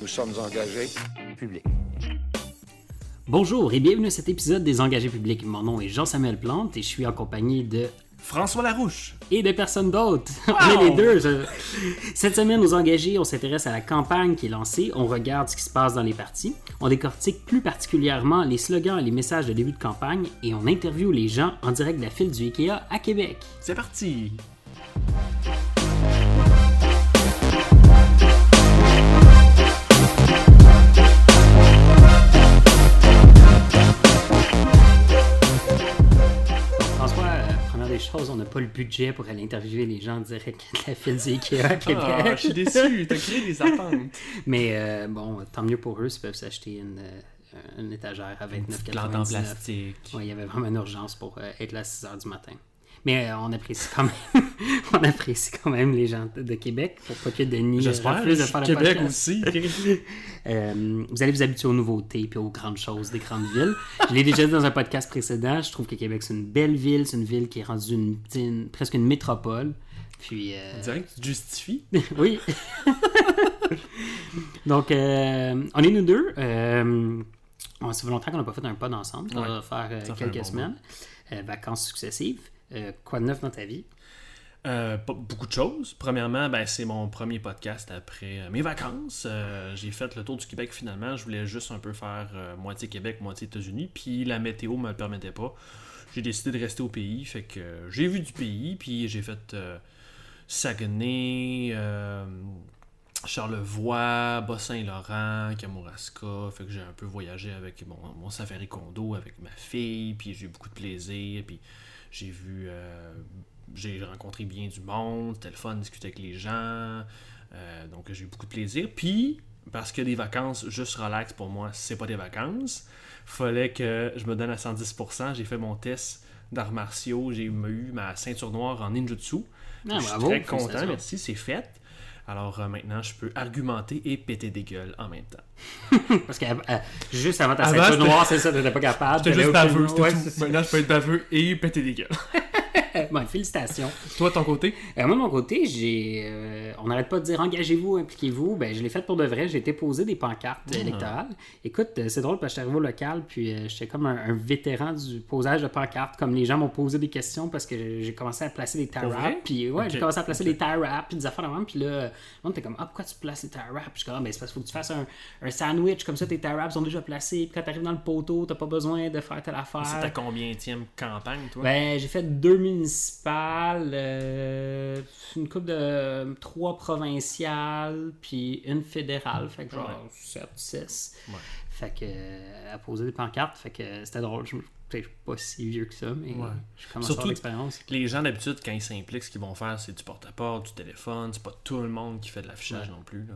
Nous sommes engagés. public. Bonjour et bienvenue à cet épisode des Engagés publics. Mon nom est Jean-Samuel Plante et je suis en compagnie de François Larouche. et de personnes d'autres. On est les deux. je- Cette semaine, aux engagés, on s'intéresse à la campagne qui est lancée, on regarde ce qui se passe dans les partis, on décortique plus particulièrement les slogans et les messages de début de campagne et on interviewe les gens en direct de la file du IKEA à Québec. C'est parti. Pas le budget pour aller interviewer les gens en direct de la file du IKEA à Québec. Ah, je suis déçu. T'as créé des attentes. Mais euh, bon, tant mieux pour eux s'ils peuvent s'acheter une, euh, une étagère à 29,99. Plante en plastique. Ouais, il y avait vraiment une urgence pour euh, être là à 6 h du matin. Mais euh, on apprécie quand même on apprécie quand même les gens de, Québec pour pas que Denis euh, J'espère. de faire Québec aussi. Euh, vous allez vous habituer aux nouveautés et aux grandes choses des grandes villes. Je l'ai déjà dit dans un podcast précédent, je trouve que Québec c'est une belle ville, c'est une ville qui est rendue une, une- presque une métropole. Puis euh, On dirait que tu te justifies. oui. Donc, euh, on est nous deux. Euh, on- ça fait longtemps qu'on n'a pas fait un pod ensemble. On Ouais. va faire quelques bon semaines. Vacances successives. Euh, quoi de neuf dans ta vie? Euh, beaucoup de choses. Premièrement, ben, c'est mon premier podcast après euh, mes vacances. Euh, j'ai fait le tour du Québec finalement. Je voulais juste un peu faire euh, moitié Québec, moitié États-Unis. Puis la météo me le permettait pas. J'ai décidé de rester au pays. Fait que j'ai vu du pays. Puis j'ai fait Saguenay, Charlevoix, Bas-Saint-Laurent, Kamouraska. Fait que j'ai un peu voyagé avec mon, mon safari condo avec ma fille. Puis j'ai eu beaucoup de plaisir. Puis j'ai vu. euh, j'ai rencontré bien du monde, c'était le fun de discuter avec les gens. euh, donc j'ai eu beaucoup de plaisir. Puis, parce que des vacances juste relax pour moi, c'est pas des vacances. Fallait que je me donne à 110%. J'ai fait mon test d'arts martiaux. J'ai eu ma ceinture noire en ninjutsu. Ah, je suis bravo, très content, merci, c'est fait. Alors euh, maintenant, je peux argumenter et péter des gueules en même temps. Parce que euh, juste avant ta Avant, ceinture noire, c'est ça, t'étais pas capable. J'étais juste baveux, c'était Ouais, tout. Maintenant, je peux être baveux et péter des gueules. Bon, félicitations. Toi, de ton côté? Euh, moi, de mon côté, j'ai, euh, on n'arrête pas de dire engagez-vous, impliquez-vous. Ben, je l'ai fait pour de vrai. J'ai été posé des pancartes Ah. électorales. Écoute, euh, c'est drôle parce que j'étais arrivé au local, puis euh, j'étais comme un, un vétéran du posage de pancartes. Comme les gens m'ont posé des questions parce que j'ai commencé à placer des tie wraps. Puis ouais, j'ai commencé à placer des tie wraps, puis des affaires de même. Puis là, on était comme, ah, pourquoi tu places les tie wraps? Puis je suis comme, ah, ben, c'est parce qu'il faut que tu fasses un, un sandwich. Comme ça, tes tie wraps sont déjà placés. Puis quand tu arrives dans le poteau, t'as pas besoin de faire telle affaire. C'est ta combienième campagne, toi? Ben, j'ai fait deux municipales, euh, une coupe de trois provinciales, puis une fédérale. Fait que genre Ouais. 7, 6. Ouais. Fait que, euh, à poser des pancartes, fait que c'était drôle. Je je suis pas si vieux que ça, mais Ouais. je commence à Surtout- avoir l'expérience. Les gens d'habitude, quand ils s'impliquent, ce qu'ils vont faire, c'est du porte-à-porte, du téléphone. C'est pas tout le monde qui fait de l'affichage Ouais. non plus.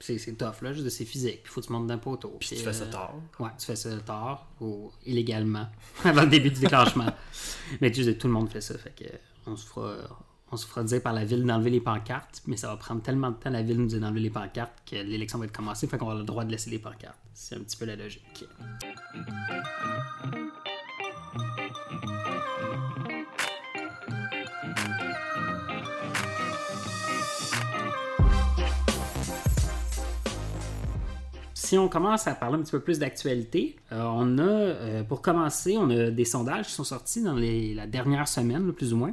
C'est c'est tough, là, juste c'est physique. Puis faut que tu montes d'un poteau. Puis tu fais ça euh, tard. Ouais, tu fais ça tard ou illégalement, avant le début du déclenchement. Mais tu sais, tout le monde fait ça, fait que on se fera, on se fera dire par la ville d'enlever les pancartes, mais ça va prendre tellement de temps la ville nous dit d'enlever les pancartes que l'élection va être commencée, fait qu'on avoir le droit de laisser les pancartes. C'est un petit peu la logique. Si on commence à parler un petit peu plus d'actualité, euh, on a, euh, pour commencer, on a des sondages qui sont sortis dans la dernière semaine, plus ou moins.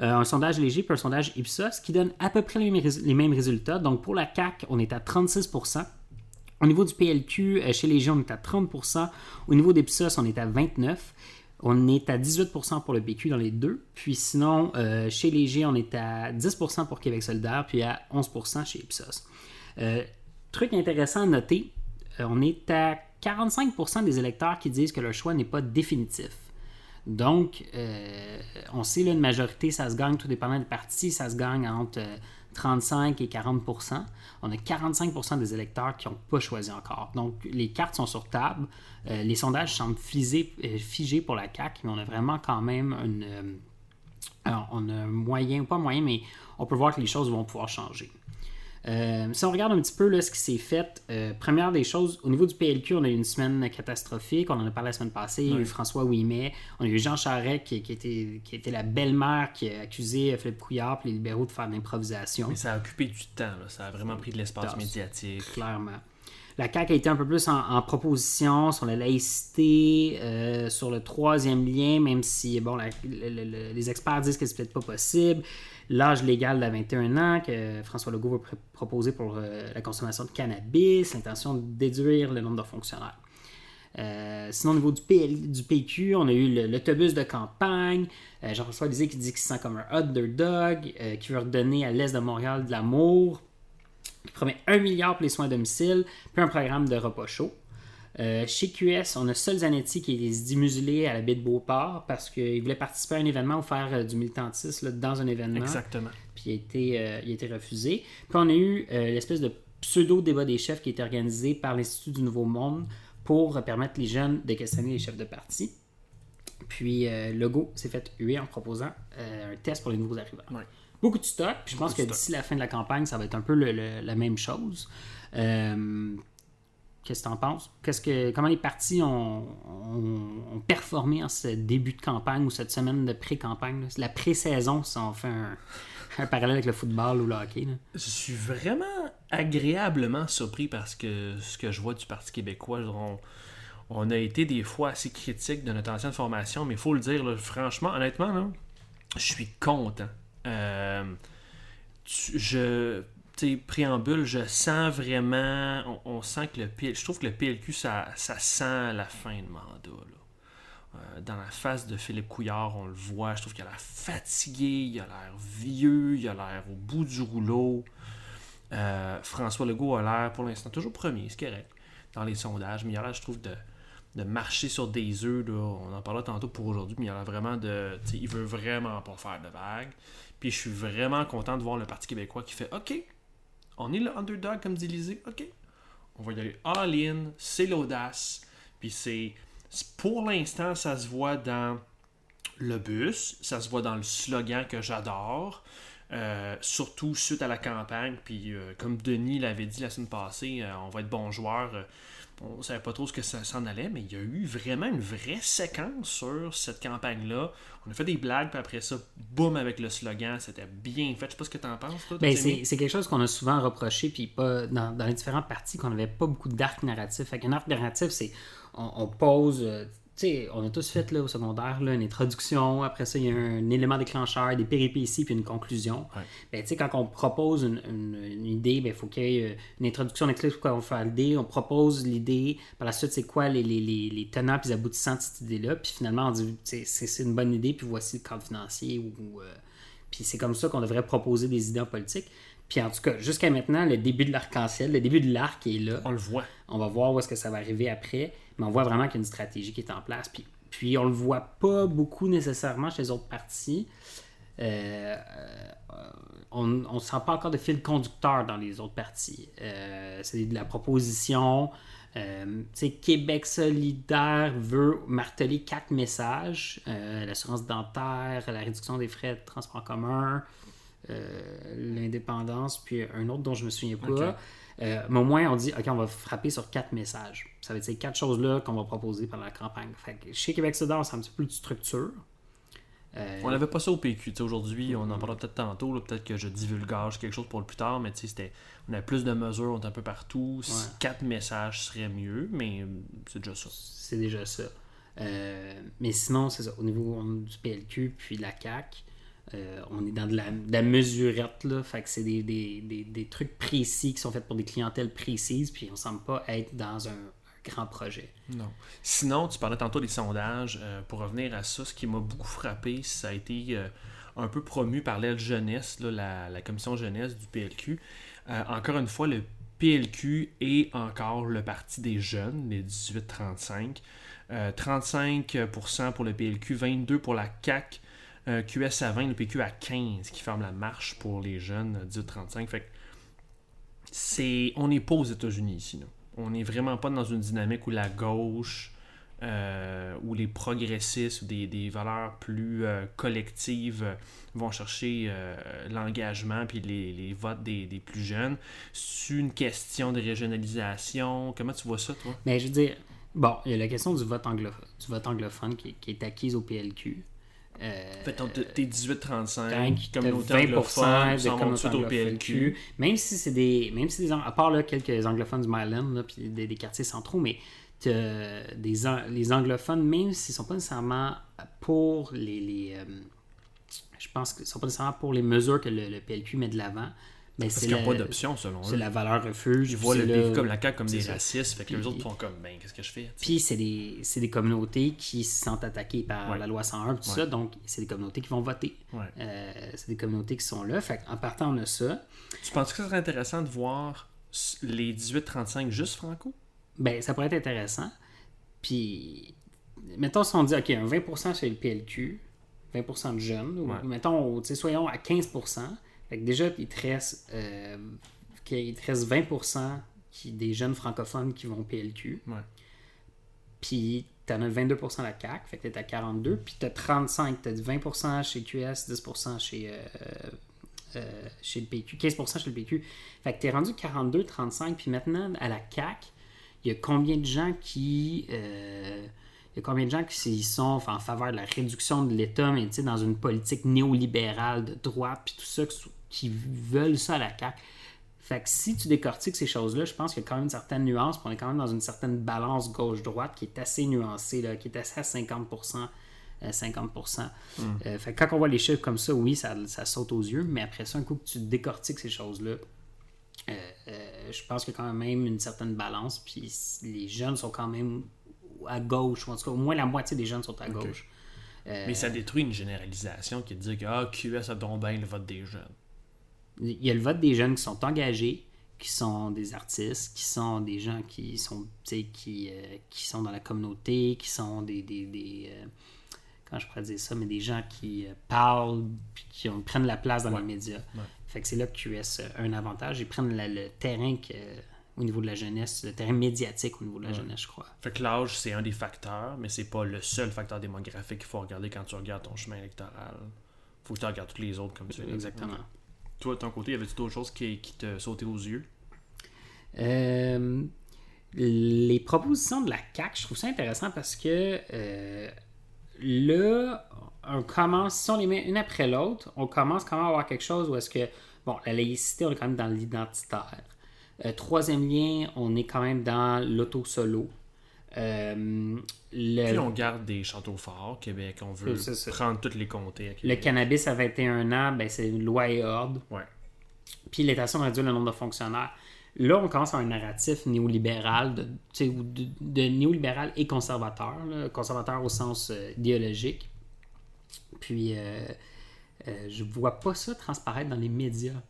Euh, un sondage léger puis un sondage Ipsos qui donne à peu près les mêmes, résultats. Donc pour la CAC, on est à 36% Au niveau du PLQ, chez Léger, on est à 30% Au niveau d'Ipsos, on est à 29 On est à 18% pour le PQ dans les deux. Puis sinon, euh, chez Léger, on est à 10% pour Québec solidaire, puis à 11% chez Ipsos. Euh, truc intéressant à noter, euh, on est à 45% des électeurs qui disent que leur choix n'est pas définitif. Donc, on sait, là, une majorité, ça se gagne, tout dépendant des partis, ça se gagne entre 35 et 40% On a 45% des électeurs qui n'ont pas choisi encore. Donc, les cartes sont sur table. Euh, les sondages semblent figés, euh, figés pour la CAQ, mais on a vraiment quand même une, euh, alors, on a moyen, pas moyen, mais on peut voir que les choses vont pouvoir changer. Euh, si on regarde un petit peu là, ce qui s'est fait, euh, première des choses, au niveau du PLQ, on a eu une semaine catastrophique. On en a parlé la semaine passée. Il y a eu François Ouimet. On a eu Jean Charest qui, qui était, qui était la belle-mère qui a accusé Philippe Couillard et les libéraux de faire de l'improvisation. Mais ça a occupé du temps, là. ça a vraiment pris de l'espace médiatique. Clairement. La CAQ a été un peu plus en, proposition sur la laïcité, sur le troisième lien, même si bon, les experts disent que c'est peut-être pas possible. L'âge légal de 21 ans que François Legault va proposer pour la consommation de cannabis, l'intention de déduire le nombre de fonctionnaires. Euh, sinon, au niveau du, PQ, on a eu l'autobus de campagne. Euh, Jean-François Lisée qui dit qu'il se sent comme un underdog, euh, qui veut redonner à l'Est de Montréal de l'amour, qui promet un milliard pour les soins à domicile, puis un programme de repas chaud. Chez QS, on a Sol Zanetti qui est démuselé à la baie de Beauport parce qu'il voulait participer à un événement ou faire du militantisme dans un événement. Exactement. Puis il a été, il a été refusé. Puis on a eu l'espèce de pseudo-débat des chefs qui a été organisé par l'Institut du Nouveau Monde pour permettre les jeunes de questionner les chefs de parti. Puis euh, Legault s'est fait huer en proposant euh, un test pour les nouveaux arrivants. Beaucoup de stock. je pense que d'ici la fin de la campagne, ça va être un peu la même chose. Qu'est-ce que tu en penses? Qu'est-ce que, comment les partis ont, performé en ce début de campagne ou cette semaine de pré-campagne? La pré-saison, si on fait un, parallèle avec le football ou le hockey. Je suis vraiment agréablement surpris parce que ce que je vois du Parti québécois, on, a été des fois assez critiques de notre ancienne formation, mais il faut le dire, franchement, honnêtement, je suis content. Euh, je préambule, je sens vraiment, on, sent que le PLQ, je trouve que le PLQ, ça, ça sent la fin de mandat. Euh, dans la face de Philippe Couillard, on le voit. Je trouve qu'il a l'air fatigué, il a l'air vieux, il a l'air au bout du rouleau. Euh, François Legault a l'air pour l'instant toujours premier, c'est correct, dans les sondages, mais il a l'air, je trouve, de, marcher sur des œufs. On en parlait tantôt pour aujourd'hui, mais il a l'air vraiment de. Il veut vraiment pas faire de vagues. Puis je suis vraiment content de voir le Parti québécois qui fait OK, on est le underdog, comme dit Lisée, OK. On va y aller all-in, c'est l'audace. Puis c'est pour l'instant, ça se voit dans le bus, ça se voit dans le slogan que j'adore. Euh, surtout suite à la campagne. Puis, euh, comme Denis l'avait dit la semaine passée, euh, on va être bon joueur. On ne savait pas trop ce que ça s'en allait, mais il y a eu vraiment une vraie séquence sur cette campagne-là. On a fait des blagues, puis après ça, boum, avec le slogan, c'était bien fait. Je sais pas ce que tu en penses, toi. Ben, c'est quelque chose qu'on a souvent reproché, puis pas dans, dans les différentes parties, qu'on n'avait pas beaucoup d'arc narratif. Fait qu'un arc narratif, c'est on, pose. Sais, on a tous fait là, au secondaire là, une introduction, après ça, il y a un élément déclencheur, des péripéties, puis une conclusion. Ben, quand on propose une, idée, il ben, faut qu'il y ait euh, une introduction, on explique pourquoi on fait l'idée, on propose l'idée, par la suite, c'est quoi les, les, les, tenants et aboutissants de cette idée-là, puis finalement, on dit c'est une bonne idée, puis voici le cadre financier. Ou, euh, puis c'est comme ça qu'on devrait proposer des idées en politique. Puis en tout cas, jusqu'à maintenant, le début de l'arc-en-ciel, le début de l'arc est là. On le voit. On va voir où est-ce que ça va arriver après mais on voit vraiment qu'il y a une stratégie qui est en place. Puis, puis on le voit pas beaucoup nécessairement chez les autres partis. Euh, on ne sent pas encore de fil conducteur dans les autres partis. Euh, c'est de la proposition. Euh, Québec solidaire veut marteler quatre messages l'assurance dentaire, la réduction des frais de transport commun, l'indépendance, puis un autre dont je me souviens pas. Euh, mais au moins, on dit, OK, on va frapper sur quatre messages. Ça va être ces quatre choses-là qu'on va proposer pendant la campagne. Fait chez Québec Solidaire, c'est un petit peu plus de structure. Euh, on n'avait pas ça au PQ. Aujourd'hui, on en parlera peut-être tantôt. Peut-être que je divulgage quelque chose pour le plus tard, mais c'était, on a plus de mesures, on est un peu partout. Quatre messages serait mieux, mais euh, c'est déjà ça. C'est déjà ça. mais sinon, c'est ça. Au niveau du PLQ puis la CAC, euh, on est dans de la, mesurette, là. Fait que c'est des, trucs précis qui sont faits pour des clientèles précises, puis on semble pas être dans un, grand projet. Non. Sinon, tu parlais tantôt des sondages. Euh, pour revenir à ça, ce qui m'a beaucoup frappé, ça a été euh, un peu promu par l'aile jeunesse, la, la, commission jeunesse du PLQ. encore une fois, le PLQ est encore le parti des jeunes, les 18-35. 35% pour le PLQ, 22% pour la CAC, QS à 20, le PQ à 15 qui ferme la marche pour les jeunes 18-35. Fait c'est, on n'est pas aux États-Unis ici. On n'est vraiment pas dans une dynamique où la gauche euh, ou les progressistes ou des, valeurs plus euh, collectives euh, vont chercher l'engagement puis les, votes des, plus jeunes. C'est une question de régionalisation. Comment tu vois ça, toi? Mais je veux dire, bon, il y a la question du vote anglophone, du vote anglophone qui est acquise au PLQ. Euh, Fait tes 18-35 quand communautés t'as 20% anglophones de tout au PLQ. Même si c'est des, même si des, à part là, quelques anglophones du Myland, là, puis des, des quartiers centraux, mais des, les anglophones, même s'ils sont pas nécessairement pour les, les, euh, je pense que sont pas nécessairement pour les mesures que le, le PLQ met de l'avant, mais Parce c'est qu'il n'y a la- pas d'option selon c'est eux. la valeur refuge. Ils voient le c'est là- comme la CAQ comme c'est des racistes. Fait que les Puis- autres font comme, ben, qu'est-ce que je fais? Puis c'est des, c'est des communautés qui se sentent attaquées par Ouais. la loi 101 tout Ouais. ça, donc c'est des communautés qui vont voter. Ouais. Euh, c'est des communautés qui sont là. Fait en partant, on a ça. Tu penses que ce serait intéressant de voir les 18-35 juste franco? Ben, ça pourrait être intéressant. Puis, mettons si on dit, OK, un 20% chez le PLQ, 20% de jeunes, ou mettons, tu sais, soyons à 15%. Fait que déjà, il te reste, euh, qu'il te reste 20% qui, des jeunes francophones qui vont au PLQ. Ouais. Puis, t'en as 22% à la CAQ, fait que t'es à 42. Puis, t'as 35, t'as 20% chez QS, 10% chez, euh, euh, chez le PQ, 15% chez le PQ. Fait que t'es rendu 42, 35. Puis maintenant, à la CAQ, il y a combien de gens qui. euh, il y a combien de gens qui sont en faveur de la réduction de l'État, mais tu sais, dans une politique néolibérale de droite, puis tout ça, qui- veulent ça à la CAQ. Fait que si tu décortiques ces choses-là, je pense qu'il y a quand même une certaine nuance, puis on est quand même dans une certaine balance gauche-droite qui est assez nuancée, là, qui est assez à 50%. euh, 50%. Euh, fait que quand on voit les chiffres comme ça, oui, ça, ça saute aux yeux, mais après ça, un coup que tu décortiques ces choses-là, euh, je pense qu'il y a quand même une certaine balance, puis les jeunes sont quand même à gauche, ou en tout cas, au moins la moitié des jeunes sont à gauche. Mais ça détruit une généralisation qui dit que ah, QS a donc bien le vote des jeunes. Il y a le vote des jeunes qui sont engagés, qui sont des artistes, qui sont des gens qui sont, qui, euh, qui sont dans la communauté, qui sont des, des, des, euh, je pourrais dire ça, mais des gens qui euh, parlent, puis qui ont- prennent la place dans Ouais. les médias. Ouais. Fait que c'est là que QS a un avantage. Ils prennent la- le terrain que, au niveau de la jeunesse, le terrain médiatique au niveau de la jeunesse, je crois. Fait que l'âge, c'est un des facteurs, mais c'est pas le seul facteur démographique qu'il faut regarder quand tu regardes ton chemin électoral. Faut que tu regardes tous les autres comme tu veux. Exactement. Toi, de ton côté, y avait-tu d'autres choses qui, qui te sautaient aux yeux? Euh, les propositions de la CAC, je trouve ça intéressant parce que euh, là, on commence, si on les met une après l'autre, on commence quand même à avoir quelque chose où est-ce que, bon, la laïcité, on est quand même dans l'identitaire. Euh, troisième lien, on est quand même dans l'auto-solo. Euh, le, Puis on garde des châteaux forts, Québec, on veut C'est prendre tous les comtés à le cannabis à 21 ans, ben, c'est une loi et ordre. Ouais. Puis de réduire le nombre de fonctionnaires. Là, on commence à un narratif néolibéral, de, de, de néolibéral et conservateur, là, conservateur au sens euh, idéologique. Puis, euh, euh, je vois pas ça transparaître dans les médias.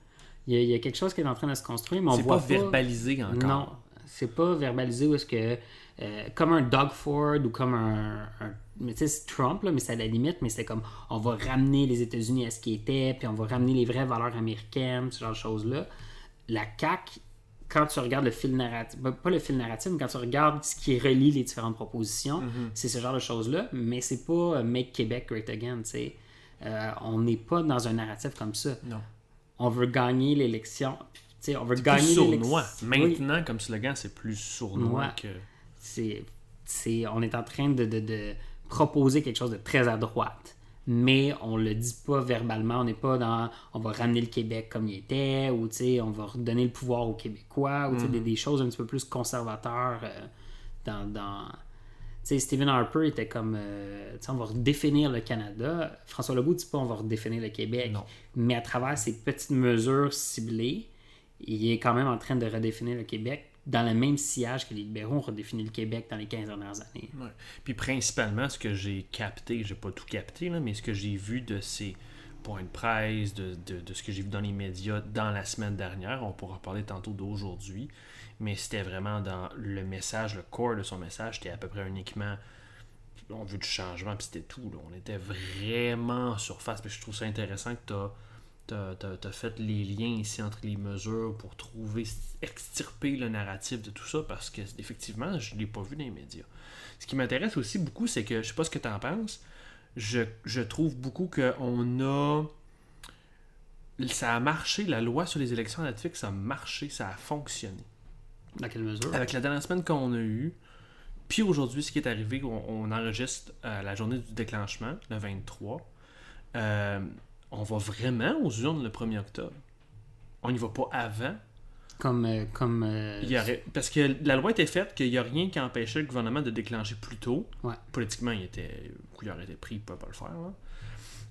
Il y, a, il y a quelque chose qui est en train de se construire, mais on C'est voit pas verbalisé encore. Non, c'est pas verbalisé où est-ce que. Euh, comme un Doug Ford ou comme un. un- mais tu sais, c'est Trump, là, mais c'est à la limite, mais c'est comme on va ramener les États-Unis à ce qu'ils étaient, puis on va ramener les vraies valeurs américaines, ce genre de choses-là. La CAQ, quand tu regardes le fil narratif, ben, pas le fil narratif, mais quand tu regardes ce qui relie les différentes propositions, Mm-hmm. c'est ce genre de choses-là, mais c'est pas euh, Make Québec Great Again, tu sais. Euh, on n'est pas dans un narratif comme ça. Non. On veut gagner l'élection. Tu sais, on veut gagner sournois. l'élection. Oui. Maintenant, comme slogan, c'est plus sournois Ouais. que. C'est, c'est- on est en train de, de- de proposer quelque chose de très à droite. Mais on le dit pas verbalement. On n'est pas dans on va ramener le Québec comme il était, ou on va redonner le pouvoir aux Québécois, ou sais, des, des choses un petit peu plus conservateurs euh, dans. Stephen Harper était comme, euh, on va redéfinir le Canada. François Legault dit pas on va redéfinir le Québec. Non. Mais à travers ces petites mesures ciblées, il est quand même en train de redéfinir le Québec dans le même sillage que les libéraux ont redéfini le Québec dans les 15 dernières années. Puis principalement, ce que j'ai capté, j'ai pas tout capté, là, mais ce que j'ai vu de ces points de presse, de, de- de ce que j'ai vu dans les médias dans la semaine dernière, on pourra parler tantôt d'aujourd'hui, mais c'était vraiment dans le message, le corps de son message, c'était à peu près uniquement on veut du changement, puis c'était tout. là. On était vraiment en surface. Puis je trouve ça intéressant que tu as, fait les liens ici entre les mesures pour trouver, extirper le narratif de tout ça, parce que effectivement, je ne l'ai pas vu dans les médias. Ce qui m'intéresse aussi beaucoup, c'est que, je sais pas ce que tu en penses, je, je trouve beaucoup qu'on a. Ça a marché, la loi sur les élections ratifiques, ça a marché, ça a fonctionné. Dans quelle mesure? Avec la dernière semaine qu'on a eue, puis aujourd'hui, ce qui est arrivé, on, on enregistre euh, la journée du déclenchement, le 23. euh, on va vraiment aux urnes le 1er octobre. On n'y va pas avant. Comme. euh, comme euh, Il y aurait- Parce que la loi était faite qu'il n'y a rien qui empêchait le gouvernement de déclencher plus tôt. Ouais. Politiquement, il était, aurait été pris, il ne pouvait pas le faire. là.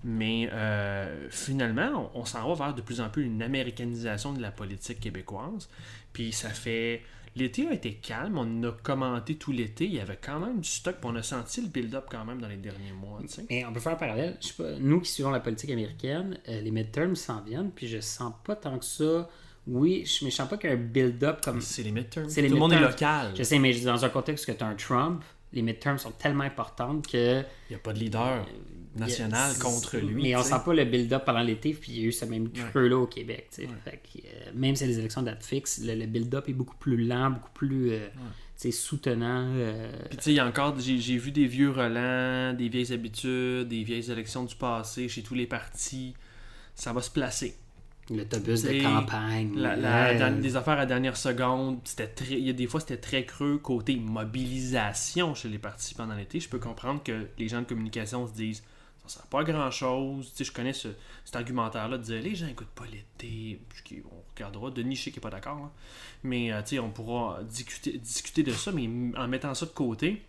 Mais euh, finalement, on, on s'en va vers de plus en plus une américanisation de la politique québécoise. Puis ça fait. L'été a été calme, on a commenté tout l'été, il y avait quand même du stock, puis on a senti le build-up quand même dans les derniers mois. Mais on peut faire un parallèle. Je sais pas, nous qui suivons la politique américaine, euh, les midterms s'en viennent, puis je sens pas tant que ça. Oui, je ne sens pas qu'il y a un build-up comme. C'est les midterms. C'est les tout le monde est local. Je sais, mais dans un contexte que tu as un Trump, les midterms sont tellement importantes que. Il n'y a pas de leader national y a- contre lui. Mais on sent pas le build-up pendant l'été, puis il y a eu ce même creux-là au Québec. tu sais. Fait que, euh, même si les élections date fixe, le, le build-up est beaucoup plus lent, beaucoup plus euh, soutenant. euh, Puis tu sais, il y a encore, j'ai vu des vieux relents, des vieilles habitudes, des vieilles élections du passé chez tous les partis. Ça va se placer. L'autobus de campagne. La- la- dans- des affaires à dernière seconde, c'était très, il y a des fois c'était très creux côté mobilisation chez les participants dans l'été. Je peux comprendre que les gens de communication se disent ça sert pas à grand chose. Je connais ce- cet argumentaire-là de dire les gens écoutent pas l'été. On regardera. Denis, je sais qu'il est pas d'accord. hein. Mais euh, on pourra discuter, discuter de ça, mais en mettant ça de côté,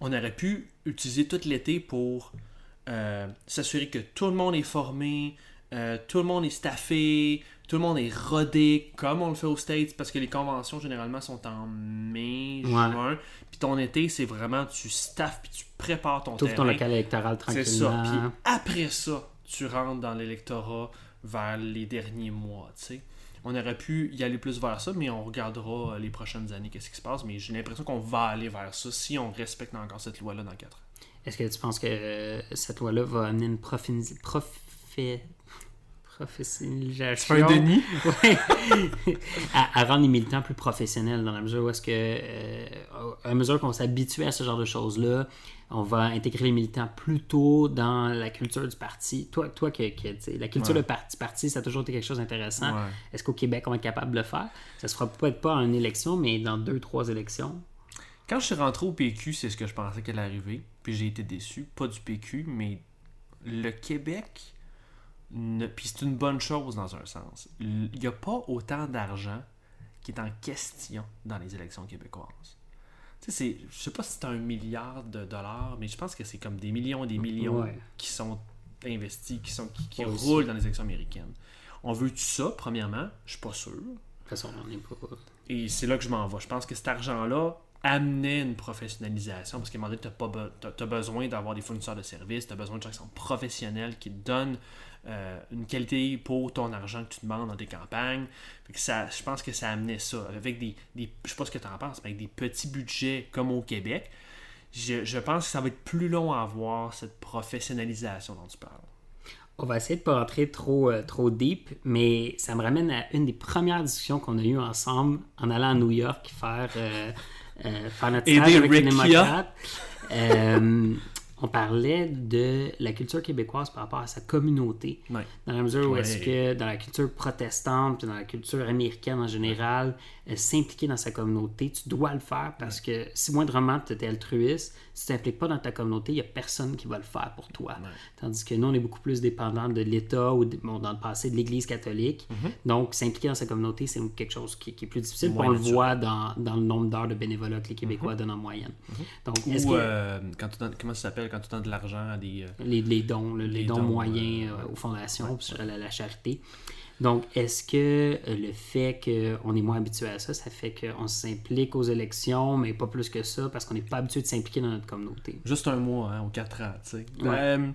on aurait pu utiliser tout l'été pour euh, s'assurer que tout le monde est formé, euh, tout le monde est staffé, tout le monde est rodé, comme on le fait aux States, parce que les conventions généralement sont en mai, juin. Puis ton été, c'est vraiment tu staffes puis tu prépares ton T'ouvres terrain. ton local électoral C'est ça. tranquillement. Puis après ça, tu rentres dans l'électorat vers les derniers mois, tu sais. On aurait pu y aller plus vers ça, mais on regardera euh, les prochaines années qu'est-ce qui se passe. Mais j'ai l'impression qu'on va aller vers ça si on respecte encore cette loi-là dans 4 ans. Est-ce que tu penses que euh, cette loi-là va amener une profé... professionnalisation? Denis? Ouais. à, à rendre les militants plus professionnels dans la mesure où est-ce que, euh, à mesure qu'on s'habitue à ce genre de choses-là, on va intégrer les militants plus tôt dans la culture du parti. Toi, toi que, la culture Ouais. de parti, parti, ça a toujours été quelque chose d'intéressant. Ouais. Est-ce qu'au Québec, on va être capable de le faire? Ça se fera peut-être pas en élection, mais dans deux, trois élections. Quand je suis rentré au PQ, c'est ce que je pensais qu'elle allait arriver. Puis j'ai été déçu. Pas du PQ, mais le Québec. Puis c'est une bonne chose dans un sens. Il n'y a pas autant d'argent qui est en question dans les élections québécoises. Tu sais, je sais pas si c'est un milliard de dollars, mais je pense que c'est comme des millions et des millions Ouais. qui sont investis, qui, sont, qui, qui Ouais, aussi. roulent dans les élections américaines. On veut tout ça, premièrement? Je suis pas sûr. De toute façon, on n'en est pas. Et c'est là que je m'en vais. Je pense que cet argent-là amenait une professionnalisation parce qu'à un moment donné, tu as, besoin d'avoir des fournisseurs de services, tu as besoin de gens qui sont professionnels, qui te donnent euh, une qualité pour ton argent que tu demandes dans tes campagnes. Fait que ça, je pense que ça amenait ça. Avec des, des je sais pas ce que tu en penses, mais avec des petits budgets comme au Québec, je, je pense que ça va être plus long à avoir cette professionnalisation dont tu parles. On va essayer de pas rentrer trop, euh, trop deep, mais ça me ramène à une des premières discussions qu'on a eues ensemble en allant à New York faire, euh, euh, faire notre stage avec les démocrates. On parlait de la culture québécoise par rapport à sa communauté. Ouais. Dans la mesure où Ouais. est-ce que dans la culture protestante, puis dans la culture américaine en général, euh, s'impliquer dans sa communauté, tu dois le faire parce que si moindrement tu es altruiste, si tu t'impliques pas dans ta communauté, il n'y a personne qui va le faire pour toi. Tandis que nous, on est beaucoup plus dépendant de l'État ou de- bon, dans le passé de l'Église catholique. Donc, s'impliquer dans sa communauté, c'est quelque chose qui, qui est plus difficile. Moins on le voit dans, dans le nombre d'heures de bénévolat que les Québécois donnent en moyenne. Donc, est-ce Ou que euh, quand tu comment ça s'appelle? Quand tu donnes de l'argent à des. euh, les, les dons, les, Les dons, dons, moyens euh, euh, aux fondations, puis à la, la charité. Donc, est-ce que le fait qu'on est moins habitué à ça, ça fait qu'on s'implique aux élections, mais pas plus que ça, parce qu'on n'est pas habitué de s'impliquer dans notre communauté? Juste un mois, hein, ou quatre ans, tu sais. Ouais. Euh,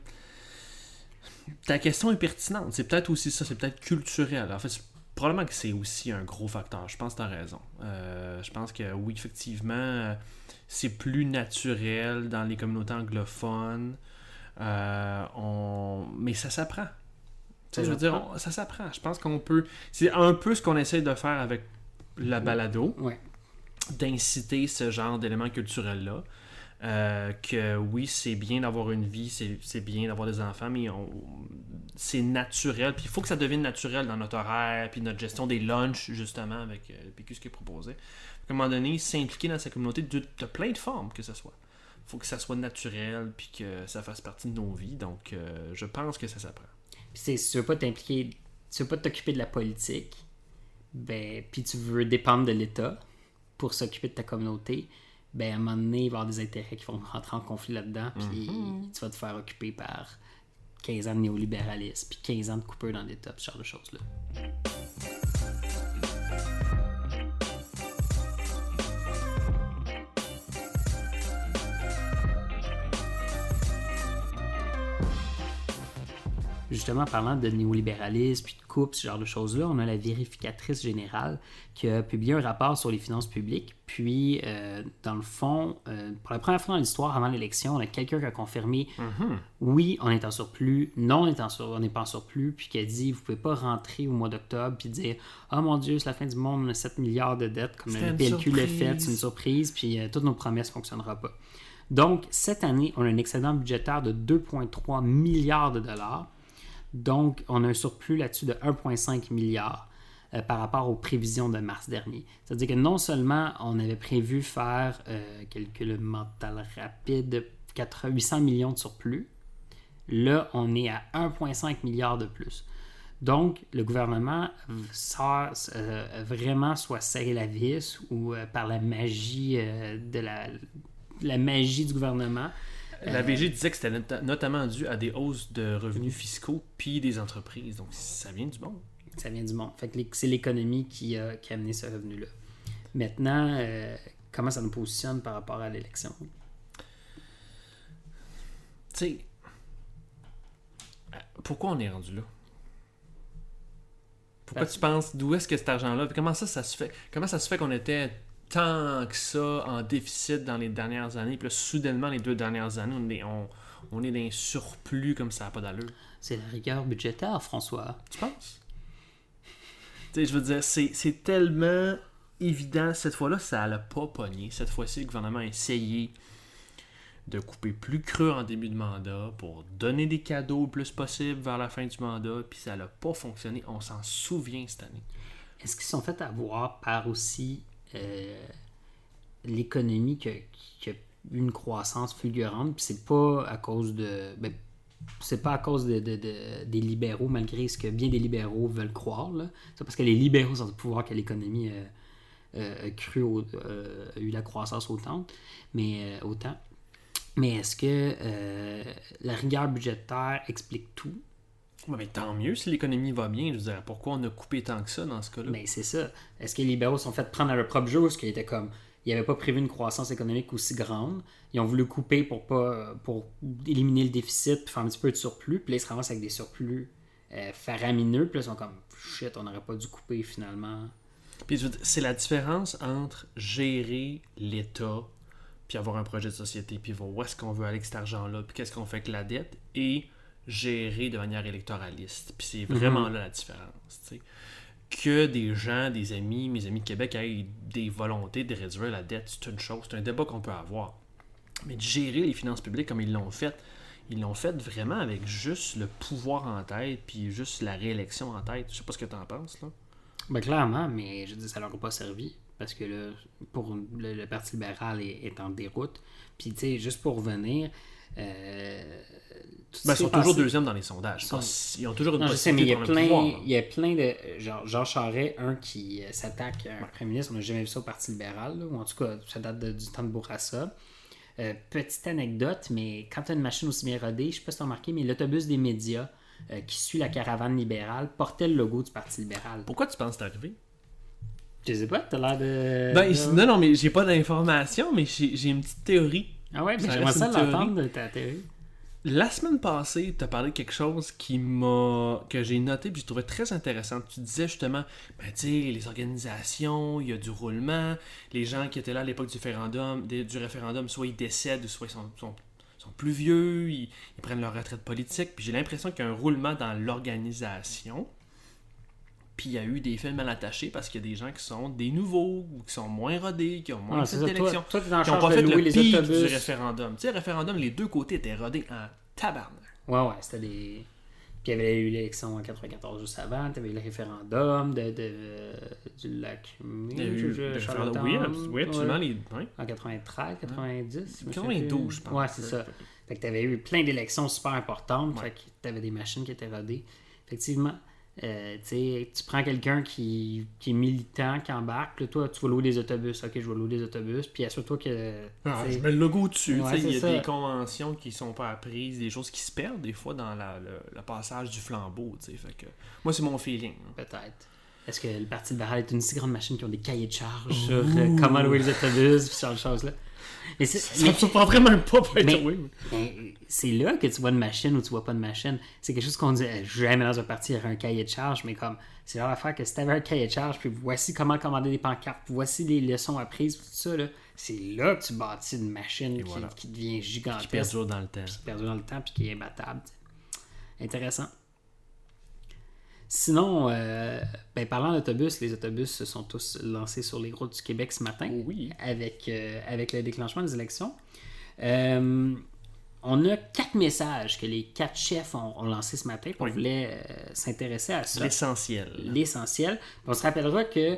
ta question est pertinente. C'est peut-être aussi ça, c'est peut-être culturel. En fait, probablement que c'est aussi un gros facteur. Je pense que tu as raison. Euh, je pense que oui, effectivement, c'est plus naturel dans les communautés anglophones. Euh, on... Mais ça s'apprend. Ça je veux dire, on- ça s'apprend. Je pense qu'on peut. C'est un peu ce qu'on essaie de faire avec la balado Ouais. d'inciter ce genre d'éléments culturels-là. Euh, que oui, c'est bien d'avoir une vie, c'est c'est bien d'avoir des enfants, mais on- c'est naturel. Puis il faut que ça devienne naturel dans notre horaire, puis notre gestion des lunchs, justement, avec euh, le PQ, ce qui est proposé. À un moment donné, s'impliquer dans sa communauté de, de plein de formes que ce soit. faut que ça soit naturel, puis que ça fasse partie de nos vies. Donc, euh, je pense que ça s'apprend. Puis si tu veux pas t'impliquer, tu veux pas t'occuper de la politique, ben, puis tu veux dépendre de l'État pour s'occuper de ta communauté, ben, à un moment donné, il va y avoir des intérêts qui vont rentrer en conflit là-dedans, puis tu vas te faire occuper par 15 ans de néolibéralisme, puis 15 ans de coupeur dans l'État, ce genre de choses-là. Justement, parlant de néolibéralisme puis de coupe, ce genre de choses-là, on a la vérificatrice générale qui a publié un rapport sur les finances publiques. Puis, euh, dans le fond, euh, pour la première fois dans l'histoire, avant l'élection, on a quelqu'un qui a confirmé oui, on est en surplus, non, on est en sur- on n'est pas en surplus, puis qui a dit vous pouvez pas rentrer au mois d'octobre puis dire oh mon Dieu, c'est la fin du monde, on a 7 milliards de dettes, comme le PLQ l'a fait, c'est une surprise, puis euh, toutes nos promesses ne fonctionneront pas. Donc, cette année, on a un excédent budgétaire de 2,3 milliards de dollars. Donc, on a un surplus là-dessus de 1,5 milliard euh, par rapport aux prévisions de mars dernier. C'est-à-dire que non seulement on avait prévu faire, euh, calcul mental rapide, 4 800 millions de surplus, là, on est à 1,5 milliard de plus. Donc, le gouvernement sort, euh, vraiment soit serré la vis ou euh, par la magie de la magie du gouvernement, La VG disait que c'était not- notamment dû à des hausses de revenus fiscaux puis des entreprises. Donc, ça vient du monde. ça vient du monde. Fait que c'est l'économie qui a, qui a amené ce revenu-là. Maintenant, euh, comment ça nous positionne par rapport à l'élection? Tu sais, euh, pourquoi on est rendu là? Pourquoi tu penses, d'où est-ce que cet argent-là, comment ça, ça se fait? Comment ça se fait qu'on était tant que ça en déficit dans les dernières années, puis là, soudainement, les deux dernières années, on est, on, on est dans un surplus comme ça n'a pas d'allure? C'est la rigueur budgétaire, François. Tu penses? Tu sais, je veux dire, c'est c'est tellement évident. Cette fois-là, ça l'a pas pogné. Cette fois-ci, le gouvernement a essayé de couper plus creux en début de mandat pour donner des cadeaux le plus possible vers la fin du mandat, puis ça n'a pas fonctionné. On s'en souvient cette année. Est-ce qu'ils sont fait avoir par aussi euh, l'économie qui a, qui a une croissance fulgurante, puis c'est pas à cause de. ben, c'est pas à cause de, de- de- des libéraux, malgré ce que bien des libéraux veulent croire. C'est parce que les libéraux sont au pouvoir que l'économie euh, euh, a cru a eu la croissance autant. Mais, autant. Mais est-ce que la rigueur budgétaire explique tout? Ouais, mais tant mieux si l'économie va bien. Je veux dire, pourquoi on a coupé tant que ça dans ce cas-là? Mais c'est ça. Est-ce que les libéraux sont fait prendre à leur propre jeu ou est-ce qu'ils étaient comme. Ils n'avaient pas prévu une croissance économique aussi grande. Ils ont voulu couper pour pas pour éliminer le déficit puis faire un petit peu de surplus. Puis là, ils se ramassent avec des surplus euh, faramineux. Puis là, ils sont comme shit, on n'aurait pas dû couper finalement. Puis c'est la différence entre gérer l'État, puis avoir un projet de société, puis voir où est-ce qu'on veut aller avec cet argent-là, puis qu'est-ce qu'on fait avec la dette, et gérer de manière électoraliste. Puis c'est vraiment là la différence. Que des gens, des amis, mes amis de Québec aient des volontés de réduire la dette, c'est une chose, c'est un débat qu'on peut avoir. Mais de gérer les finances publiques comme ils l'ont fait, ils l'ont fait vraiment avec juste le pouvoir en tête, puis juste la réélection en tête. Je sais pas ce que tu en penses, là. Ben, clairement, mais je dis ça leur a pas servi. Parce que là, pour le, le Parti libéral est, est en déroute. Puis, tu sais, juste pour revenir. Euh, Ben, ils sont toujours deuxième dans les sondages. Sont- Ils, ont toujours une Non, je sais, mais il y, a plein, pouvoir. il y a plein de. Genre, Jean Charest, un qui euh, s'attaque à un premier ministre, on n'a jamais vu ça au Parti libéral, là, ou en tout cas, ça date de- du temps de Bourassa. Euh, petite anecdote, mais quand tu as une machine aussi bien rodée, je sais pas si tu as remarqué, mais l'autobus des médias euh, qui suit la caravane libérale portait le logo du Parti libéral. Pourquoi tu penses que c'est arrivé? Je sais pas, t'as l'air de. Ben, de- non, non, mais j'ai pas d'informations, mais j'ai une petite théorie. Ah ouais, j'aimerais ça l'entendre de ta théorie. La semaine passée, tu as parlé de quelque chose qui m'a que j'ai noté puis je trouvais très intéressant. Tu disais justement, ben tu les organisations, il y a du roulement, les gens qui étaient là à l'époque du référendum, du référendum, soit ils décèdent, soit ils sont, plus vieux, ils, ils prennent leur retraite politique. Puis j'ai l'impression qu'il y a un roulement dans l'organisation. Puis il y a eu des faits mal attachés parce qu'il y a des gens qui sont des nouveaux ou qui sont moins rodés, qui ont moins Ah, ça. d'élections Toi, toi, qui n'ont pas de fait louer le les pic du référendum. Tu sais, le référendum, les deux côtés étaient rodés en tabarnak. Ouais, ouais, c'était des. Puis il y avait eu l'élection en 94 juste avant, tu avais eu le référendum de, de, du lac Il y a eu le référendum- oui, oui, absolument. Les... ouais. En 93, 90. je me souviens 92, plus. je pense. Ouais, c'est ça. Fait que tu avais eu plein d'élections super importantes. Ouais. Fait que tu avais des machines qui étaient rodées. Effectivement, euh, tu prends quelqu'un qui, qui est militant, qui embarque, là, toi, tu vas louer des autobus. Ok, je vais louer des autobus. Puis assure-toi que. Ah, je mets le logo dessus. Ouais, il y a ça. des conventions qui sont pas apprises, des choses qui se perdent des fois dans la- le, le passage du flambeau. Fait que, moi, c'est mon feeling. hein. Peut-être. Est-ce que le Parti libéral est une si grande machine qui ont des cahiers de charges sur euh, comment louer les autobus, puis ce genre de choses-là? Mais Ça me surprendrait même pas, by Mais-. Ben, c'est là que tu vois une machine ou tu vois pas de machine. C'est quelque chose qu'on dit euh, jamais dans un parti, il y un cahier de charge, mais comme c'est genre l'affaire que si t'avais un cahier de charge, puis voici comment commander des pancartes, voici les leçons apprises, tout ça, là, c'est là que tu bâtis une machine qui, voilà. qui devient Qui gigantesque, perdure dans le temps. qui perdure dans le temps, puis qui est imbattable. Intéressant. Sinon, euh, ben, parlant d'autobus, les autobus se sont tous lancés sur les routes du Québec ce matin Oui. avec, euh, avec le déclenchement des élections. Euh, on a quatre messages que les quatre chefs ont, ont lancés ce matin. puis On Oui. voulait s'intéresser à ça. L'essentiel. L'essentiel. On se rappellera que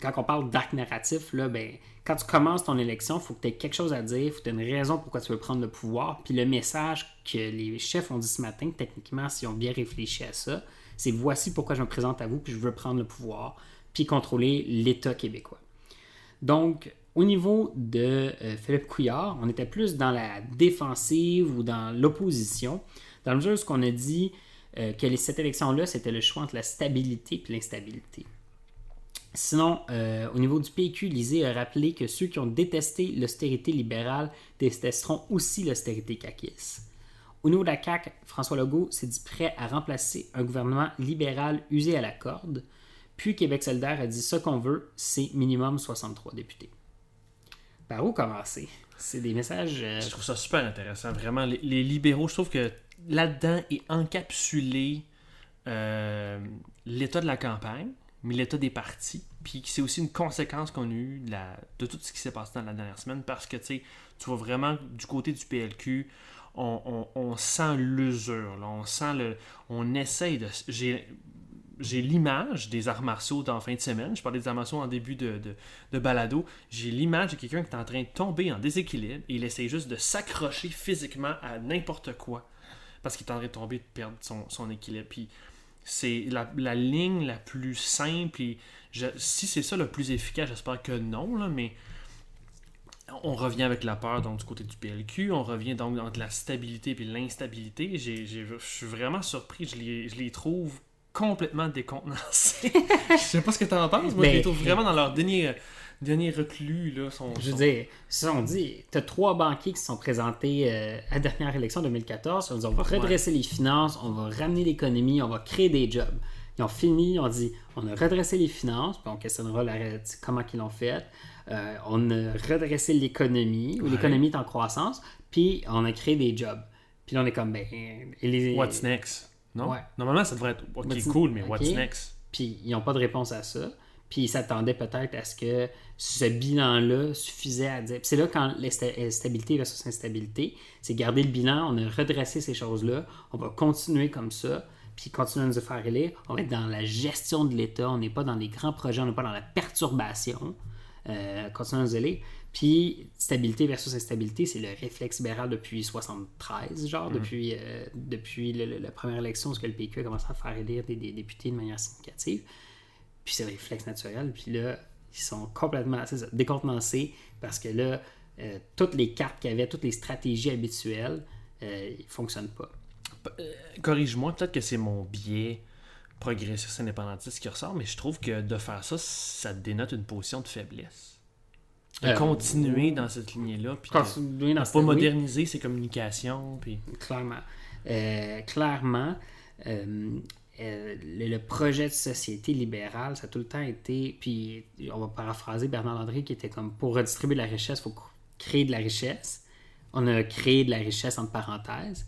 quand on parle d'arc narratif, là, ben, quand tu commences ton élection, il faut que tu aies quelque chose à dire, il faut que tu aies une raison pourquoi tu veux prendre le pouvoir. Puis le message que les chefs ont dit ce matin, techniquement, s'ils ont bien réfléchi à ça, c'est voici pourquoi je me présente à vous, puis je veux prendre le pouvoir, puis contrôler l'État québécois. Donc, au niveau de euh, Philippe Couillard, on était plus dans la défensive ou dans l'opposition, dans le mesure où on a dit euh, que cette élection-là, c'était le choix entre la stabilité et l'instabilité. Sinon, euh, au niveau du PQ, Lisée a rappelé que ceux qui ont détesté l'austérité libérale détesteront aussi l'austérité caquiste. Au niveau de la CAQ, François Legault s'est dit prêt à remplacer un gouvernement libéral usé à la corde. Puis Québec solidaire a dit ce qu'on veut, c'est minimum 63 députés. Par où commencer? C'est des messages... euh, Je trouve ça super intéressant. Vraiment, les, libéraux, je trouve que là-dedans est encapsulé euh, l'état de la campagne, mais l'état des partis. Puis c'est aussi une conséquence qu'on a eue de, de tout ce qui s'est passé dans la dernière semaine parce que tu vois vraiment du côté du PLQ, on, sent l'usure, on sent le. On essaye de. J'ai. L'image des arts martiaux dans fin de semaine. Je parlais des arts martiaux en début de, de, balado. J'ai l'image de quelqu'un qui est en train de tomber en déséquilibre et il essaie juste de s'accrocher physiquement à n'importe quoi parce qu'il est en train de tomber et de perdre son, équilibre. Puis c'est la, la ligne la plus simple et si c'est ça le plus efficace, j'espère que non, là, mais on revient avec la peur donc du côté du PLQ, on revient donc entre la stabilité et l'instabilité. Je suis vraiment surpris, je les, je les trouve complètement décontenancés. je sais pas ce que tu en penses, moi je Ben, les trouve vraiment dans leur dernier, dernier reclus. Là, Je veux dire, ça on dit, tu as trois banquiers qui se sont présentés euh, à la dernière élection 2014. Ils ont dit on va redresser les finances, on va ramener l'économie, on va créer des jobs. Ils ont fini, ils ont dit on a redressé les finances, puis on questionnera la- comment ils l'ont fait. Euh, on a redressé l'économie, ou Ouais. l'économie est en croissance, puis on a créé des jobs. Puis là on est comme, ben. et les- What's next? Non? Ouais. Normalement, ça devrait être ok, What's- cool, mais what's next? Puis ils n'ont pas de réponse à ça. Puis ils s'attendaient peut-être à ce que ce bilan-là suffisait à dire. Puis c'est là quand l'instabilité versus instabilité, c'est garder le bilan, on a redressé ces choses-là, on va continuer comme ça, puis continuer à nous faire élire. On va être dans la gestion de l'État, on n'est pas dans les grands projets, on n'est pas dans la perturbation. Euh, continuer à nous. Puis stabilité versus instabilité, c'est le réflexe libéral depuis 73, genre, depuis, euh, depuis le- le- la première élection, où le PQ a commencé à faire élire des, des députés de manière significative. Puis c'est le réflexe naturel. Puis là, ils sont complètement ça, décontenancés parce que là, euh, toutes les cartes qu'il y avait, toutes les stratégies habituelles, euh, ils ne fonctionnent pas. Corrige-moi, peut-être que c'est mon biais progressiste indépendantiste qui ressort, mais je trouve que de faire ça, ça dénote une position de faiblesse. De Euh, continuer dans cette lignée-là, puis de, Continuer dans de cette- pas moderniser ses communications, puis... Clairement. Euh, clairement, euh, euh, le, le projet de société libérale, ça a tout le temps été, puis on va paraphraser Bernard Landry qui était comme pour redistribuer de la richesse, il faut créer de la richesse. On a créé de la richesse entre parenthèses.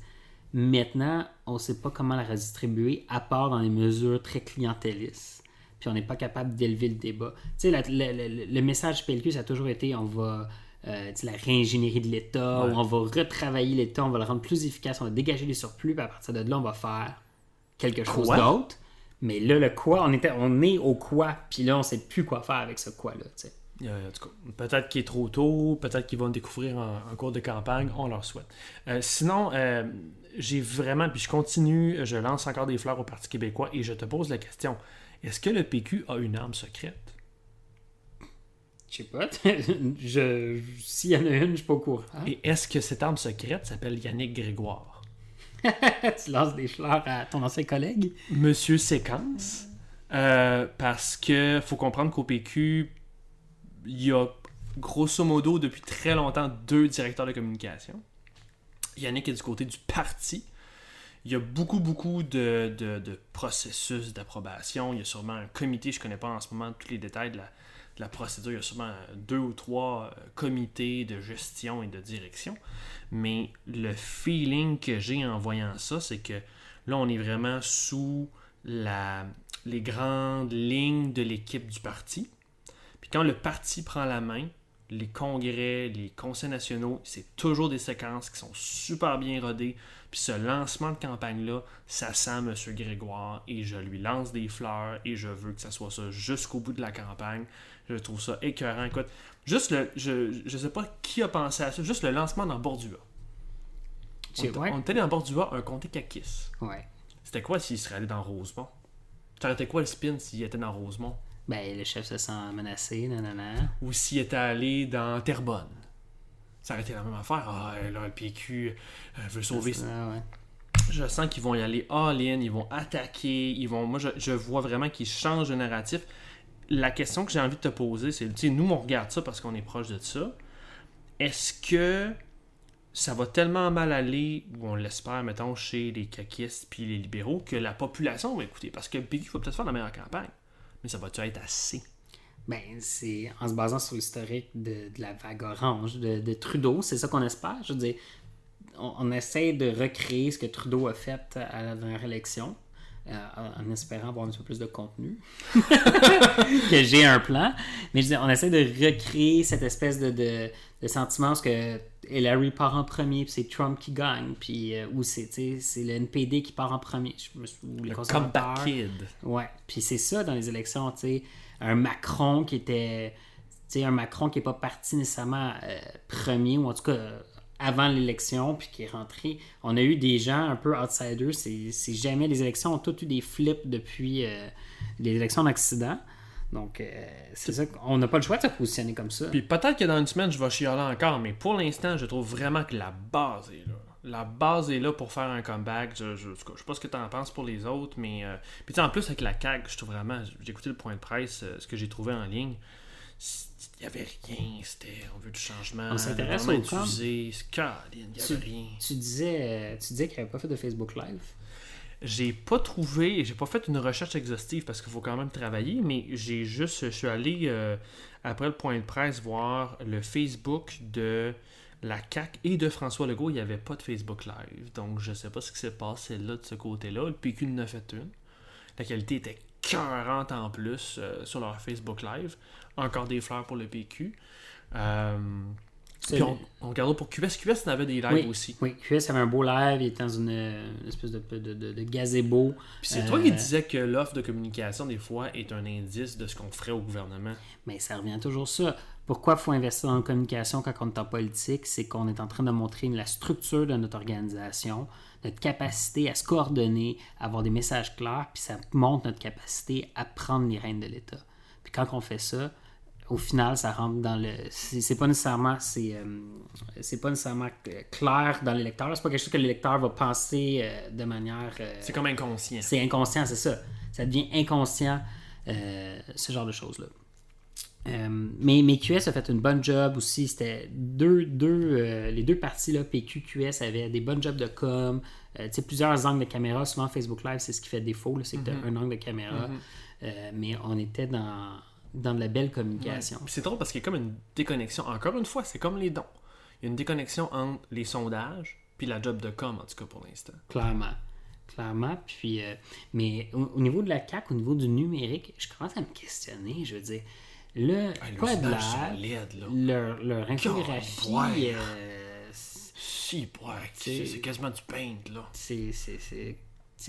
Maintenant, on ne sait pas comment la redistribuer, à part dans des mesures très clientélistes. Puis on n'est pas capable d'élever le débat. Tu sais, la- le, le- le message PLQ, ça a toujours été on va. euh, la réingénierie de l'État, Ouais. on va retravailler l'État, on va le rendre plus efficace, on va dégager les surplus, puis à partir de là, on va faire quelque chose d'autre. Mais là, le quoi, on, était, on est au quoi, puis là, on sait plus quoi faire avec ce quoi-là. tu sais. Euh, en tout cas, peut-être qu'il est trop tôt, peut-être qu'ils vont le découvrir en, en cours de campagne, on leur souhaite. Euh, sinon, euh, j'ai vraiment, puis je continue, je lance encore des fleurs au Parti québécois et je te pose la question est-ce que le PQ a une arme secrète? Je sais pas. je, S'il y en a une, je suis pas au courant. Et est-ce que cette arme secrète s'appelle Yannick Grégoire? Tu lances des fleurs à ton ancien collègue? Monsieur Séquence? Parce que faut comprendre qu'au PQ, il y a grosso modo depuis très longtemps deux directeurs de communication. Yannick est du côté du parti. Il y a beaucoup, beaucoup de, de- processus d'approbation. Il y a sûrement un comité, je ne connais pas en ce moment tous les détails de la, la procédure. Il y a sûrement deux ou trois euh, comités de gestion et de direction. Mais le feeling que j'ai en voyant ça, c'est que là, on est vraiment sous la, les grandes lignes de l'équipe du parti. Quand le parti prend la main, les congrès, les conseils nationaux, c'est toujours des séquences qui sont super bien rodées. Puis ce lancement de campagne-là, ça sent M. Grégoire et je lui lance des fleurs et je veux que ça soit ça jusqu'au bout de la campagne. Je trouve ça écœurant. Écoute, juste le. Je, je sais pas qui a pensé à ça, juste le lancement dans Bordua. On, ouais. on était dans Bordua, un comté Kakis. Ouais. C'était quoi s'il serait allé dans Rosemont? T'arrêtais quoi le spin s'il était dans Rosemont? Ben, le chef se sent menacé, nanana. Ou s'il était allé dans Terrebonne? Ça aurait été la même affaire. Ah, là, le PQ euh, veut sauver. Ah, ouais. Je sens qu'ils vont y aller all-in, ils vont attaquer, ils vont. Moi, je, je vois vraiment qu'ils changent de narratif. La question que j'ai envie de te poser, c'est, tu sais, nous, on regarde ça parce qu'on est proche de ça. Est-ce que ça va tellement mal aller, ou on l'espère, mettons, chez les caquistes puis les libéraux, que la population va écouter? Parce que le PQ va peut-être faire la meilleure campagne. Mais ça va-tu être assez? Ben, c'est en se basant sur l'historique de, de la vague orange de, de Trudeau, c'est ça qu'on espère? Je veux dire, on, essaie de recréer ce que Trudeau a fait à la dernière élection, euh, en espérant avoir un peu plus de contenu. que j'ai un plan. Mais je veux dire, on essaie de recréer cette espèce de, de, de sentiment que Hillary part en premier, puis c'est Trump qui gagne, puis euh, ou c'est le NPD qui part en premier. Je me suis- ou les Le conservateurs. comeback kid. Ouais, puis c'est ça dans les élections, tu sais, un Macron qui était, tu sais, un Macron qui n'est pas parti nécessairement euh, premier, ou en tout cas euh, avant l'élection, puis qui est rentré. On a eu des gens un peu outsiders, c'est jamais, les élections ont toutes eu des flips depuis euh, les élections d'Occident. Donc, euh, c'est ça qu'on n'a pas le choix de se positionner comme ça. Puis peut-être que dans une semaine, je vais chialer encore, mais pour l'instant, je trouve vraiment que la base est là. La base est là pour faire un comeback. Je, je, je sais pas ce que tu en penses pour les autres, mais. euh, Puis tu sais, en plus, avec la CAG, je trouve vraiment. J'ai écouté le point de presse, euh, ce que j'ai trouvé en ligne. Il n'y avait rien. C'était. On veut du changement. On s'intéresse au Tu, rien. tu disais, euh, tu disais qu'il n'avait pas fait de Facebook Live? J'ai pas trouvé, j'ai pas fait une recherche exhaustive parce qu'il faut quand même travailler, mais j'ai juste, je suis allé euh, après le point de presse voir le Facebook de la CAC et de François Legault. Il n'y avait pas de Facebook Live, donc je sais pas ce qui s'est passé là de ce côté-là. Le PQ en a fait une. La qualité était 40 en plus euh, sur leur Facebook Live. Encore des fleurs pour le PQ. Euh, puis on, on regardera pour QS. QS avait des lives Oui. aussi. Oui, QS avait un beau live, il était dans une, euh, une espèce de, de, de, de gazebo. Puis c'est Euh, toi qui disais que l'offre de communication, des fois, est un indice de ce qu'on ferait au gouvernement. Mais ça revient toujours ça. Pourquoi il faut investir dans la communication quand on est en politique? C'est qu'on est en train de montrer la structure de notre organisation, notre capacité à se coordonner, à avoir des messages clairs, puis ça montre notre capacité à prendre les rênes de l'État. Puis quand on fait ça, au final, ça rentre dans le. C'est pas nécessairement. C'est euh, pas nécessairement clair dans l'électeur. C'est pas quelque chose que l'électeur va penser euh, de manière. euh, C'est comme inconscient. c'est inconscient, c'est ça. Ça devient inconscient, ce genre de choses-là. Mais, mais QS a fait une bonne job aussi. C'était deux, deux, les deux parties, là, PQ, QS, avaient des bonnes jobs de com. Tu sais, plusieurs angles de caméra. Souvent, Facebook Live, c'est ce qui fait défaut. C'est que tu un angle de caméra. Euh, mais on était dans, dans de la belle communication. C'est drôle parce qu'il y a comme une déconnexion. Encore une fois, c'est comme les dons. Il y a une déconnexion entre les sondages puis la job de com, en tout cas pour l'instant. Clairement. Clairement. Puis, euh, mais au, au niveau de la CAQ, au niveau du numérique, je commence à me questionner. Je veux dire, le Ah, quoi de LED, là. leur, leur infographie, euh, Si, c'est quasiment du paint, là. c'est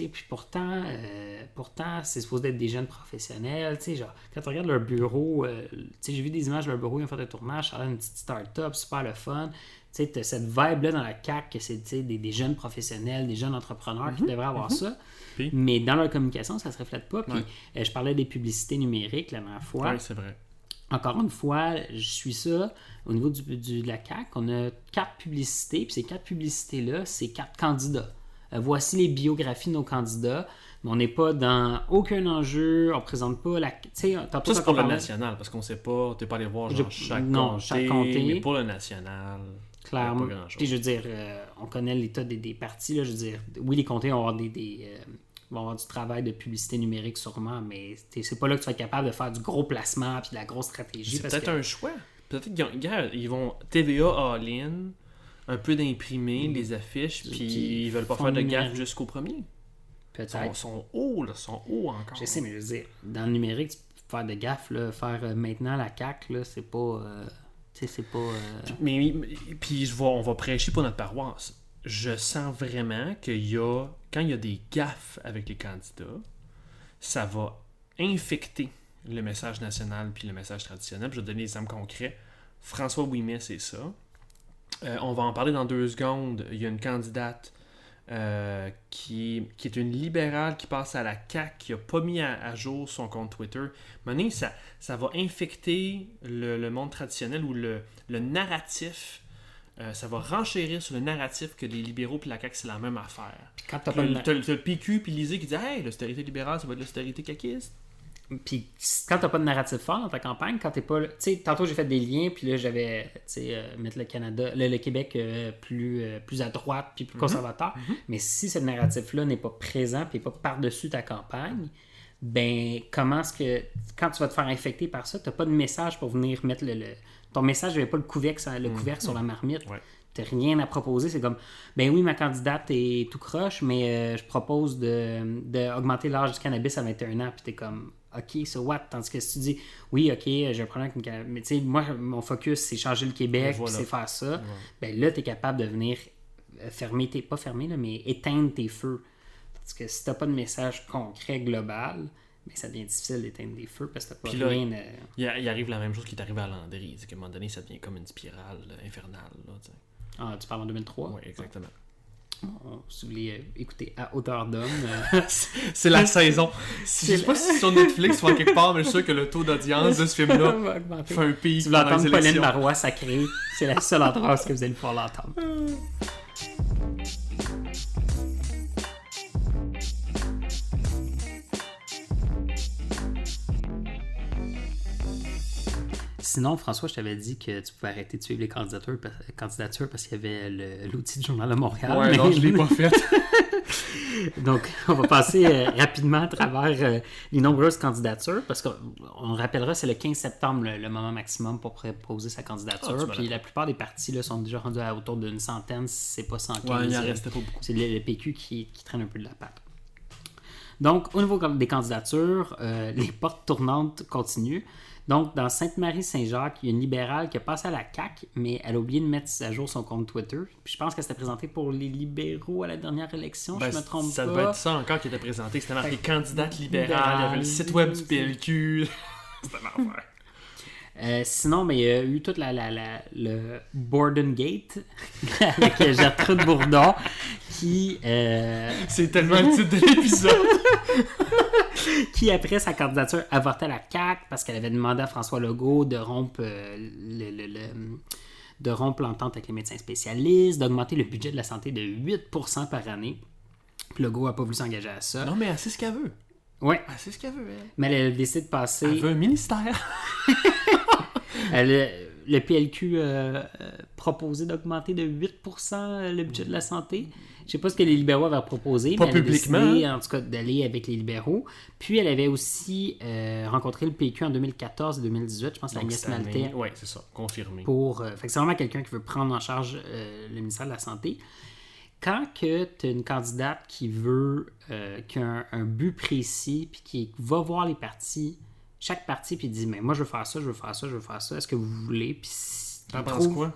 puis pourtant, euh, pourtant c'est supposé être des jeunes professionnels. Genre, quand tu regardes leur bureau, euh, j'ai vu des images de leur bureau, ils ont fait un tournage, ça a une petite start-up, super le fun. Tu as cette vibe-là dans la CAC que c'est des, des jeunes professionnels, des jeunes entrepreneurs qui devraient avoir ça. Puis? Mais dans leur communication, ça se reflète pas. Puis Ouais. euh, je parlais des publicités numériques la dernière fois. Oui, c'est vrai. Encore une fois, je suis ça. Au niveau du, du- de la CAC, on a quatre publicités, puis ces quatre publicités-là, c'est quatre candidats. Euh, voici les biographies de nos candidats. Mais on n'est pas dans aucun enjeu, on présente pas la. Tu sais, tantôt, Ça, c'est pour le national, parce qu'on sait pas, t'es pas allé voir Je- genre, chaque, non, comté, chaque comté. mais pour le national, Clairement. Puis je veux dire, euh, on connaît l'état des, des partis. Là, je veux dire, oui, les comtés vont avoir, des, des, euh, vont avoir du travail de publicité numérique sûrement, mais c'est pas là que tu vas être capable de faire du gros placement puis de la grosse stratégie. c'est peut-être que- un choix. Peut-être qu'ils vont TVA all-in, un peu d'imprimer, les affiches, puis ils veulent pas faire de gaffe jusqu'au premier. Ils sont, Peut-être. sont hauts, là, sont hauts encore. Je sais, mais je veux dire, dans le numérique, tu peux faire de gaffe, là, faire euh, maintenant la CAC, là, c'est pas. euh, tu sais, c'est pas. euh, Mais, puis je vais, on va prêcher pour notre paroisse. Je sens vraiment qu'il y a, quand il y a des gaffes avec les candidats, ça va infecter le message national puis le message traditionnel. Puis je vais donner des exemples concrets. François Ouimet, c'est ça. Euh, on va en parler dans deux secondes. Il y a une candidate euh, qui, qui est une libérale qui passe à la CAQ, qui n'a pas mis à, à jour son compte Twitter. Maintenant, ça, ça va infecter le, le monde traditionnel ou le, le narratif. Euh, ça va renchérir sur le narratif que les libéraux et la CAQ, c'est la même affaire. Quand t'as le, le PQ puis l'ISée qui dit Hey, l'austérité libérale, ça va être l'austérité caquiste. Puis quand t'as pas de narratif fort dans ta campagne, quand t'es pas. Tu sais, tantôt j'ai fait des liens, puis là j'avais. Tu sais, euh, mettre le Canada, le, le Québec euh, plus, euh, plus à droite, puis plus conservateur. Mais si ce narratif-là n'est pas présent, puis pas par-dessus ta campagne, ben comment est-ce que. Quand tu vas te faire infecter par ça, t'as pas de message pour venir mettre le. le- ton message n'avait pas le couvercle, sur- le couvercle sur la marmite. Ouais. T'as rien à proposer. C'est comme, ben oui, ma candidate est tout croche, mais euh, je propose de, de augmenter l'âge du cannabis à 21 ans. Puis t'es comme, OK, so what? Tandis que si tu dis, oui, OK, j'ai un problème avec une. Mais tu sais, moi, mon focus, c'est changer le Québec, Voilà. c'est faire ça. Ben là, t'es capable de venir euh, fermer tes. Pas fermer, là, mais éteindre tes feux. Parce que si t'as pas de message concret global, ben ça devient difficile d'éteindre des feux parce que t'as pas Puis là, rien. euh, Il, il arrive la même chose qui est arrivé à Landry. C'est qu'à un moment donné, ça devient comme une spirale euh, infernale. Là, tu. Ah, tu parles en 2003? Ouais, exactement. Si vous voulez euh, écouter à hauteur d'homme. euh, C'est la saison. Si, je sais pas si c'est sur Netflix ou en quelque part, mais je suis sûr que le taux d'audience de ce film-là fait un pic Si vous entendre Pauline. Marois sacrée, c'est la seule endroit où vous allez pouvoir l'entendre. Sinon, François, je t'avais dit que tu pouvais arrêter de suivre les candidatures, parce- candidatures parce qu'il y avait l'outil du Journal de Montréal. Ouais, mais- non, je l'ai pas fait. Donc, on va passer euh, rapidement à travers euh, les nombreuses candidatures, parce qu'on on rappellera, c'est le 15 septembre le, le moment maximum pour proposer sa Ah, candidature. tu m'as puis la plupart des partis là, sont déjà rendus à autour d'une centaine, si c'est pas 115. Ouais, il en euh, restait pas beaucoup. c'est le, le PQ qui, qui traîne un peu de la patte. Donc, au niveau des candidatures, euh, les portes tournantes continuent. Donc, dans Sainte-Marie-Saint-Jacques, il y a une libérale qui a passé à la CAQ, mais elle a oublié de mettre à jour son compte Twitter. Puis je pense qu'elle s'était présentée pour les libéraux à la dernière élection, Ben, je me trompe ça pas. devait être ça encore qui était présenté. C'était marqué candidate libérale. libérale, Il y avait le site web du PLQ. C'était l'enfer. Euh, sinon, mais il y a eu toute la, la, la- le Borden Gate avec Gertrude Bourdon qui, euh, C'est tellement le titre de l'épisode. qui, après sa candidature, avortait la CAQ parce qu'elle avait demandé à François Legault de rompre euh, le, le- le- de rompre l'entente avec les médecins spécialistes, d'augmenter le budget de la santé de 8% par année. Puis Legault n'a pas voulu s'engager à ça. Non, mais sait ce qu'elle veut. Elle sait ce qu'elle veut, elle. mais elle a décidé de passer. Elle veut un ministère. Elle, euh, le PLQ euh, euh, proposé d'augmenter de 8% le budget de la santé. Je sais pas ce que les libéraux avaient proposé, Pas mais elle a décidé, en tout cas, d'aller avec les libéraux. Puis elle avait aussi euh, rencontré le PQ en 2014 et 2018, je pense, Donc, Agnès Maltais, Ouais, c'est ça. Confirmé. pour... euh, fait que c'est vraiment quelqu'un qui veut prendre en charge euh, le ministère de la Santé. Quand que tu as une candidate qui veut, qui a un, un but précis, puis qui va voir les partis, chaque parti, puis dit, mais moi je veux faire ça, je veux faire ça, je veux faire ça, est-ce que vous voulez? Puis T'en penses quoi?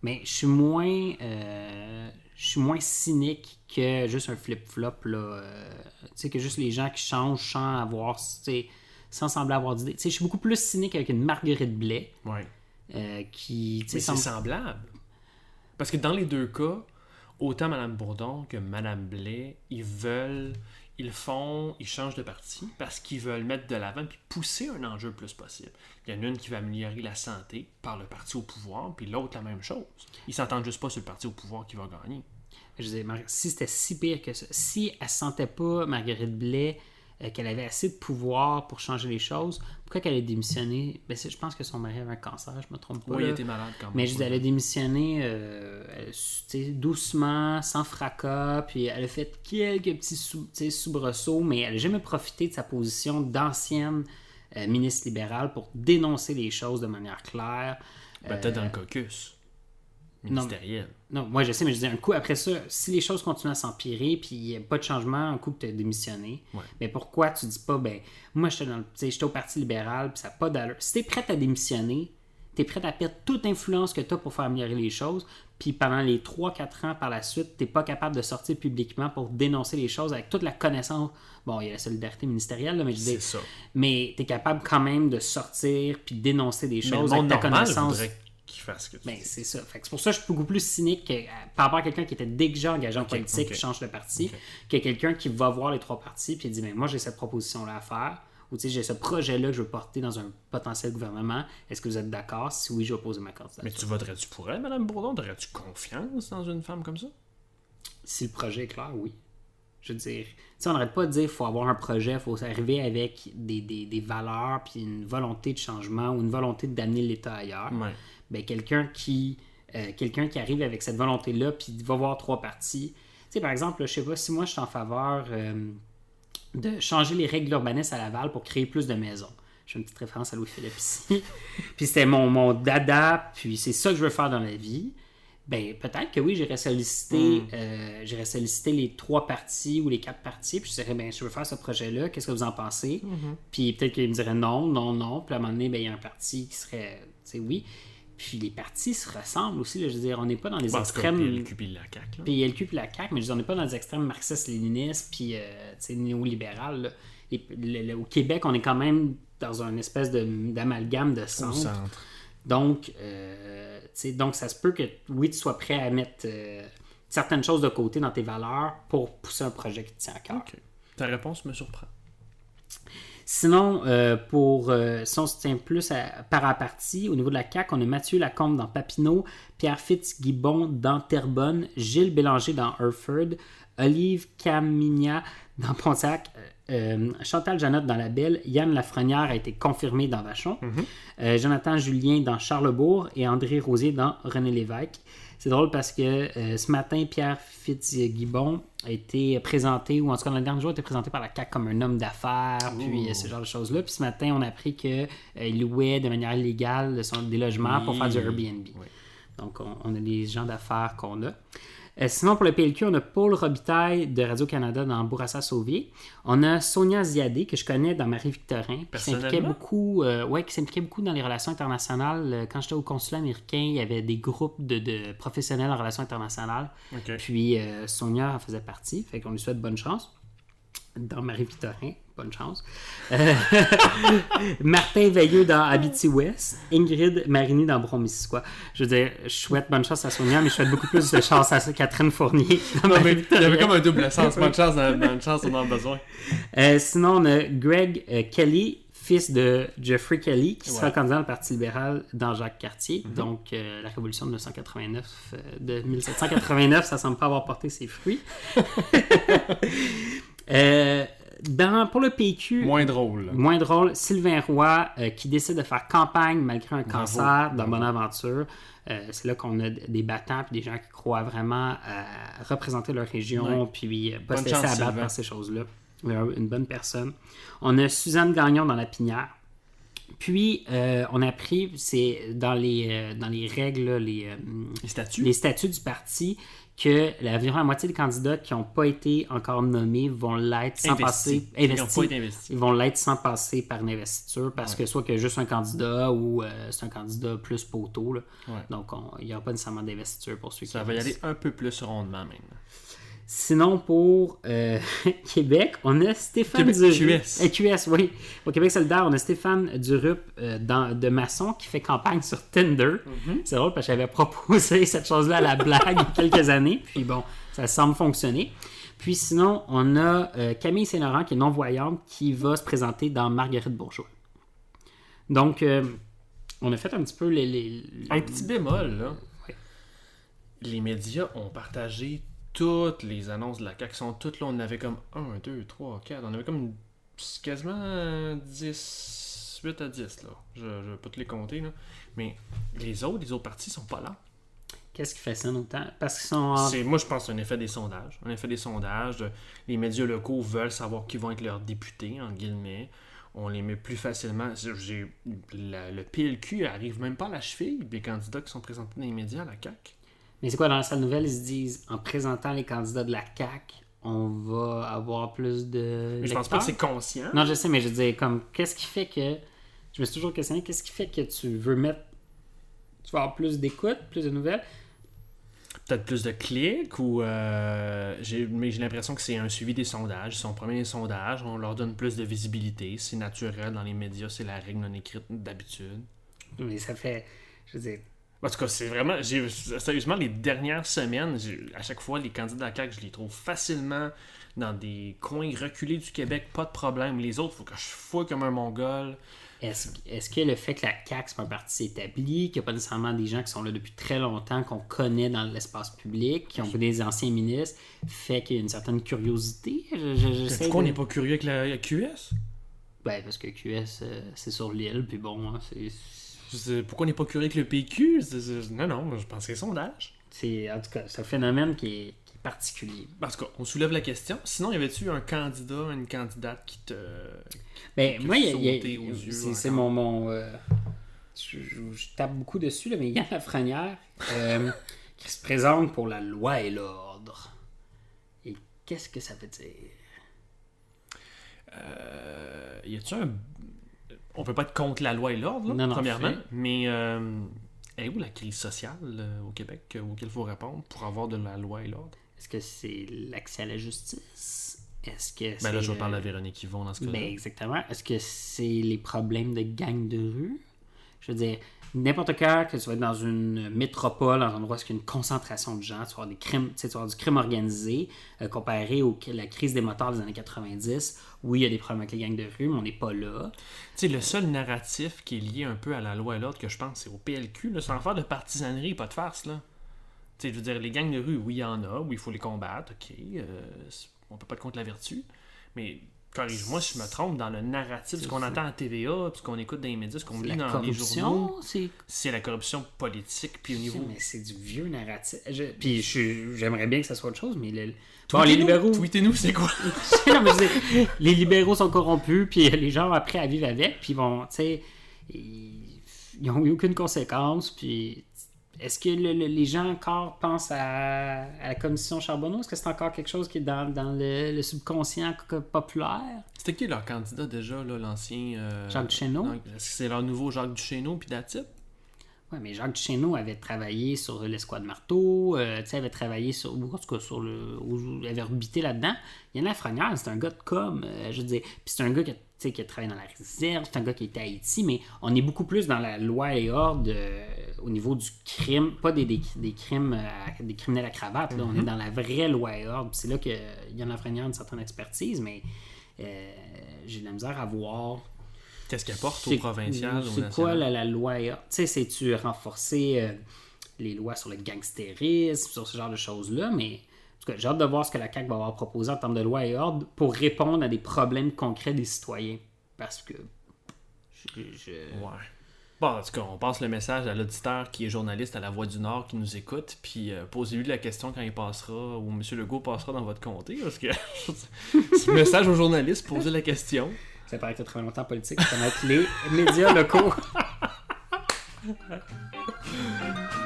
mais je suis moins. euh, je suis moins cynique que juste un flip-flop. là. euh, tu sais, que juste les gens qui changent sans avoir. sans sembler avoir d'idée. Tu sais, je suis beaucoup plus cynique avec une Marguerite Blais Ouais. euh, qui. Mais c'est semblable. Parce que dans les deux cas, autant Mme Bourdon que Mme Blais, ils veulent, ils font, ils changent de parti parce qu'ils veulent mettre de l'avant puis pousser un enjeu le plus possible. Il y en a une qui va améliorer la santé par le parti au pouvoir, puis l'autre la même chose. Ils s'entendent juste pas sur le parti au pouvoir qui va gagner. Je disais, si c'était si pire que ça, si elle sentait pas, Marguerite Blais, euh, qu'elle avait assez de pouvoir pour changer les choses, pourquoi qu'elle a démissionné? Ben, Je pense que son mari avait un cancer, je me trompe pas. Oui, il était malade quand même. Mais je dis, elle a démissionné euh, elle, doucement, sans fracas, puis elle a fait quelques petits sou- soubresauts, mais elle n'a jamais profité de sa position d'ancienne euh, ministre libérale pour dénoncer les choses de manière claire. Ben, Peut-être dans le caucus ministériel. Non, moi je sais, mais je dis un coup après ça, si les choses continuent à s'empirer, puis il n'y a pas de changement, un coup que tu as démissionné, mais pourquoi tu dis pas, ben, moi j'étais dans le- au Parti libéral, puis ça n'a pas d'allure. Si tu es prête à démissionner, tu es prête à perdre toute influence que tu as pour faire améliorer les choses, puis pendant les 3-4 ans par la suite, tu pas capable de sortir publiquement pour dénoncer les choses avec toute la connaissance. Bon, il y a la solidarité ministérielle, là, mais je C'est dis, ça. mais tu es capable quand même de sortir puis dénoncer des Mais choses avec ta normal connaissance. Ce que tu Ben, c'est ça. C'est pour ça que je suis beaucoup plus cynique que, euh, par rapport à quelqu'un qui était déjà engagé en politique ok. qui change de parti, que quelqu'un qui va voir les trois partis puis dit ben, Moi, j'ai cette proposition-là à faire, ou j'ai ce projet-là que je veux porter dans un potentiel gouvernement. Est-ce que vous êtes d'accord? Si oui, je vais poser ma candidature. Mais tu voterais-tu pour elle, Mme Bourdon? Aurais-tu confiance dans une femme comme ça? Si le projet est clair, oui. Je veux dire, on n'arrête pas de dire qu'il faut avoir un projet, il faut arriver avec des, des- des valeurs, puis une volonté de changement ou une volonté d'amener l'État ailleurs. Ouais. Ben, quelqu'un qui euh, quelqu'un qui arrive avec cette volonté-là, puis va voir trois parties. Tu sais, par exemple, je sais pas si moi je suis en faveur euh, de changer les règles urbanistes à Laval pour créer plus de maisons. J'ai une petite référence à Louis-Philippe ici. puis c'était mon, mon dada, puis c'est ça que je veux faire dans la vie. Ben, peut-être que oui, j'irais solliciter, euh, j'irais solliciter les trois parties ou les quatre parties, puis je dirais, ben, je veux faire ce projet-là, qu'est-ce que vous en pensez? Puis peut-être qu'ils me diraient non, non, non, puis à un moment donné, ben, il y a un parti qui serait, tu sais, oui. Puis les partis se ressemblent aussi, là, je veux dire, on n'est pas dans les Bon, extrêmes. puis le cul, puis la CAQ, là. Puis la CAQ, mais je veux dire, on n'est pas dans les extrêmes marxistes-léninistes puis euh, néolibéral. là. Les- le- le- au Québec, on est quand même dans une espèce de- d'amalgame de Au centre. centre. Donc, euh, donc, ça se peut que, oui, tu sois prêt à mettre euh, certaines choses de côté dans tes valeurs pour pousser un projet qui te tient à cœur. Ta réponse me surprend. Sinon, euh, pour, euh, si on se tient plus à, par à partie, au niveau de la CAQ, on a Mathieu Lacombe dans Papineau, Pierre Fitzgibbon dans Terrebonne, Gilles Bélanger dans Hereford, Olive Camigna dans Pontiac, euh, Chantal Janotte dans La Belle, Yann Lafrenière a été confirmé dans Vachon, euh, Jonathan Julien dans Charlebourg et André Rosier dans René Lévesque. C'est drôle parce que euh, ce matin, Pierre Fitzgibbon a été présenté, ou en tout cas dans le dernier jour, a été présenté par la CAQ comme un homme d'affaires, puis euh, ce genre de choses-là. Puis ce matin, on a appris qu'il louait de manière illégale son- des logements pour faire du. Airbnb. Oui. Donc, on, on a des gens d'affaires qu'on a. Euh, sinon, pour le PLQ, on a Paul Robitaille de Radio-Canada dans Bourassa-Sauvier. On a Sonia Ziadé, que je connais dans Marie-Victorin, qui s'impliquait beaucoup, euh, ouais, qui s'impliquait beaucoup dans les relations internationales. Euh, Quand j'étais au consulat américain, il y avait des groupes de, de professionnels en relations internationales. Puis euh, Sonia en faisait partie, fait qu'on lui souhaite bonne chance. Dans Marie-Victorin, bonne chance. Euh, Martin Veilleux dans Abitibi-Ouest, Ingrid Marini dans Brom-Missisquoi. Je veux dire, je souhaite bonne chance à Sonia, mais je souhaite beaucoup plus de chance à Catherine Fournier dans Non, mais il y avait comme un double sens. Bonne chance, dans, dans une chance, on en a besoin. Euh, sinon, on a Greg euh, Kelly, fils de Jeffrey Kelly, qui sera Ouais. candidat au Parti libéral dans Jacques Cartier. Donc, euh, la révolution de 1989, euh, de 1789, ça semble pas avoir porté ses fruits. Euh, dans, pour le PQ, Moins drôle. moins drôle, Sylvain Roy euh, qui décide de faire campagne malgré un Bravo, cancer dans. Bonaventure. Euh, c'est là qu'on a des battants puis des gens qui croient vraiment à représenter leur région Ouais. puis euh, pas Bonne se laisser abattre par ces choses-là. Une bonne personne. On a Suzanne Gagnon dans la pinière. Puis, euh, on a appris, c'est dans les, euh, dans les règles, là, les, euh, Les statuts? les statuts du parti, que environ la moitié des candidats qui n'ont pas été encore nommés vont l'être sans passer Ils vont l'être sans passer par une investiture parce que soit que juste un candidat ou euh, c'est un candidat plus poteau. là. Ouais. Donc on- il n'y aura pas nécessairement d'investiture pour ceux qui Ça va y aller un peu plus rondement même. Sinon, pour euh, Québec, on a Stéphane Québec- Durup. QS. Euh, QS, oui. Au Québec solidaire, on a Stéphane Durup euh, dans, de Masson qui fait campagne sur Tinder. Mm-hmm. C'est drôle parce que j'avais proposé cette chose-là à la blague il y a quelques années. Puis bon, ça semble fonctionner. Puis sinon, on a euh, Camille Saint-Laurent qui est non-voyante qui va se présenter dans Marguerite Bourgeois. Donc, on a fait un petit peu les... les- Un petit bémol, là. Ouais. Les médias ont partagé toutes les annonces de la CAQ. Sont toutes là. On avait comme 1, 2, 3, 4. On avait comme quasiment 10, 8 à 10, là. Je ne vais pas te les compter, là. Mais les autres, les autres partis sont pas là. Qu'est-ce qui fait ça autant? Parce qu'ils sont en... C'est, moi, je pense que c'est un effet des sondages. Un effet des sondages. Les médias locaux veulent savoir qui vont être leurs députés, en guillemets. On les met plus facilement. J'ai, la- le PLQ arrive même pas à la cheville des candidats qui sont présentés dans les médias à la CAQ. Mais c'est quoi, dans la salle nouvelle, ils se disent, en présentant les candidats de la CAQ, on va avoir plus de. Mais je pense pas que c'est conscient. Non, je sais, mais je veux dire, comme, qu'est-ce qui fait que. Je me suis toujours questionné, qu'est-ce qui fait que tu veux mettre. Tu vas avoir plus d'écoute, plus de nouvelles? Peut-être plus de clics ou. euh, j'ai, mais j'ai l'impression que c'est un suivi des sondages. Ils sont premiers des sondages. On leur donne plus de visibilité. C'est naturel dans les médias. C'est la règle non écrite d'habitude. Mais ça fait. Je veux dire. En tout cas, c'est vraiment. Sérieusement, les dernières semaines, à chaque fois, les candidats à la CAQ, je les trouve facilement dans des coins reculés du Québec, pas de problème. Les autres, il faut que je fouille comme un mongol. Est-ce est-ce que le fait que la CAQ, c'est pas un parti établi, qu'il n'y a pas nécessairement des gens qui sont là depuis très longtemps, qu'on connaît dans l'espace public, qui ont été des anciens ministres, fait qu'il y a une certaine curiosité? Je- Pourquoi on n'est pas curieux avec la, la QS Ben, parce que QS, euh, c'est sur l'île, puis bon, hein, c'est. Pourquoi on n'est pas curieux avec le PQ Non, non, je pense que c'est sondage. C'est, en tout cas, c'est un phénomène qui est, qui est particulier. En tout cas, on soulève la question. Sinon, y avait-tu un candidat, une candidate qui te. Ben, Qui moi, c'est, mon. mon euh, je, je- je tape beaucoup dessus, là, mais Yann Lafrenière, euh, qui se présente pour la loi et l'ordre. Et qu'est-ce que ça veut dire? Euh, y a-tu un. On peut pas être contre la loi et l'ordre, premièrement, fait. mais euh, est où la crise sociale euh, au Québec euh, auquel il faut répondre pour avoir de la loi et l'ordre? Est-ce que c'est l'accès à la justice? Est-ce que c'est. Ben là, je vais euh, parler à Véronique Yvon dans ce cas-là. Ben, exactement. Est-ce que c'est les problèmes de gang de rue? Je veux dire, n'importe quand que tu vas être dans une métropole, dans un endroit où il y a une concentration de gens, tu vas avoir, des crimes, tu sais, tu vas du crime organisé, euh, comparé au, la crise des moteurs des années 90, où il y a des problèmes avec les gangs de rue, mais on n'est pas là. Tu sais, le seul narratif qui est lié un peu à la loi et l'ordre que je pense, c'est au PLQ, là, sans faire de partisanerie, pas de farce, là. Tu sais, je veux dire, les gangs de rue, oui, il y en a, oui, il faut les combattre, ok, euh, on peut pas être contre la vertu, mais corrige-moi si je me trompe, dans le narratif, ce qu'on entend à TVA, puis ce qu'on écoute dans les médias, ce qu'on lit dans les journaux, corruption, c'est la corruption politique, puis au niveau... Mais c'est du vieux narratif. Je- Puis j'aimerais bien que ça soit autre chose, mais le- Bon, les libéraux. Tweetez-nous, c'est quoi? Non, mais je veux dire, les libéraux sont corrompus, puis les gens ont appris à vivre avec, puis bon, tu sais, ils n'ont eu aucune conséquence, puis est-ce que le- le- les gens encore pensent à, à la commission Charbonneau? Est-ce que c'est encore quelque chose qui est dans, dans le, le subconscient co- populaire? C'était qui leur candidat déjà, l'ancien... euh, Jacques Duchesneau? non, Est-ce que c'est leur nouveau Jacques Duchesneau, puis Datit? Oui, mais Jacques Duchesneau avait travaillé sur l'escouade marteau, euh, tu sais, avait travaillé sur, en tout cas, sur le, avait orbité là-dedans. Yann Lafrenière, c'est un gars de com, euh, je veux dire, puis c'est un gars qui a, qui a travaillé dans la réserve, c'est un gars qui était à Haïti, mais on est beaucoup plus dans la loi et ordre euh, au niveau du crime, pas des, des, des crimes, euh, des criminels à cravate, là, on est dans la vraie loi et ordre, c'est là que Yann Lafrenière a une certaine expertise, mais euh, j'ai de la misère à voir Qu'est-ce qu'elle porte c'est- au provincial, C'est quoi la, la loi? Tu sais, c'est-tu renforcer les lois sur le gangstérisme, sur ce genre de choses-là, mais en tout cas, j'ai hâte de voir ce que la CAQ va avoir proposé en termes de loi et ordre pour répondre à des problèmes concrets des citoyens. Parce que. je- je- Ouais. Bon, en tout cas, on passe le message à l'auditeur qui est journaliste à la Voix du Nord qui nous écoute, puis euh, posez-lui la question quand il passera, ou M. Legault passera dans votre comté, parce que c'est le message aux journalistes, posez la question. Ça paraît que tu as travaillé longtemps en politique, connais les médias locaux.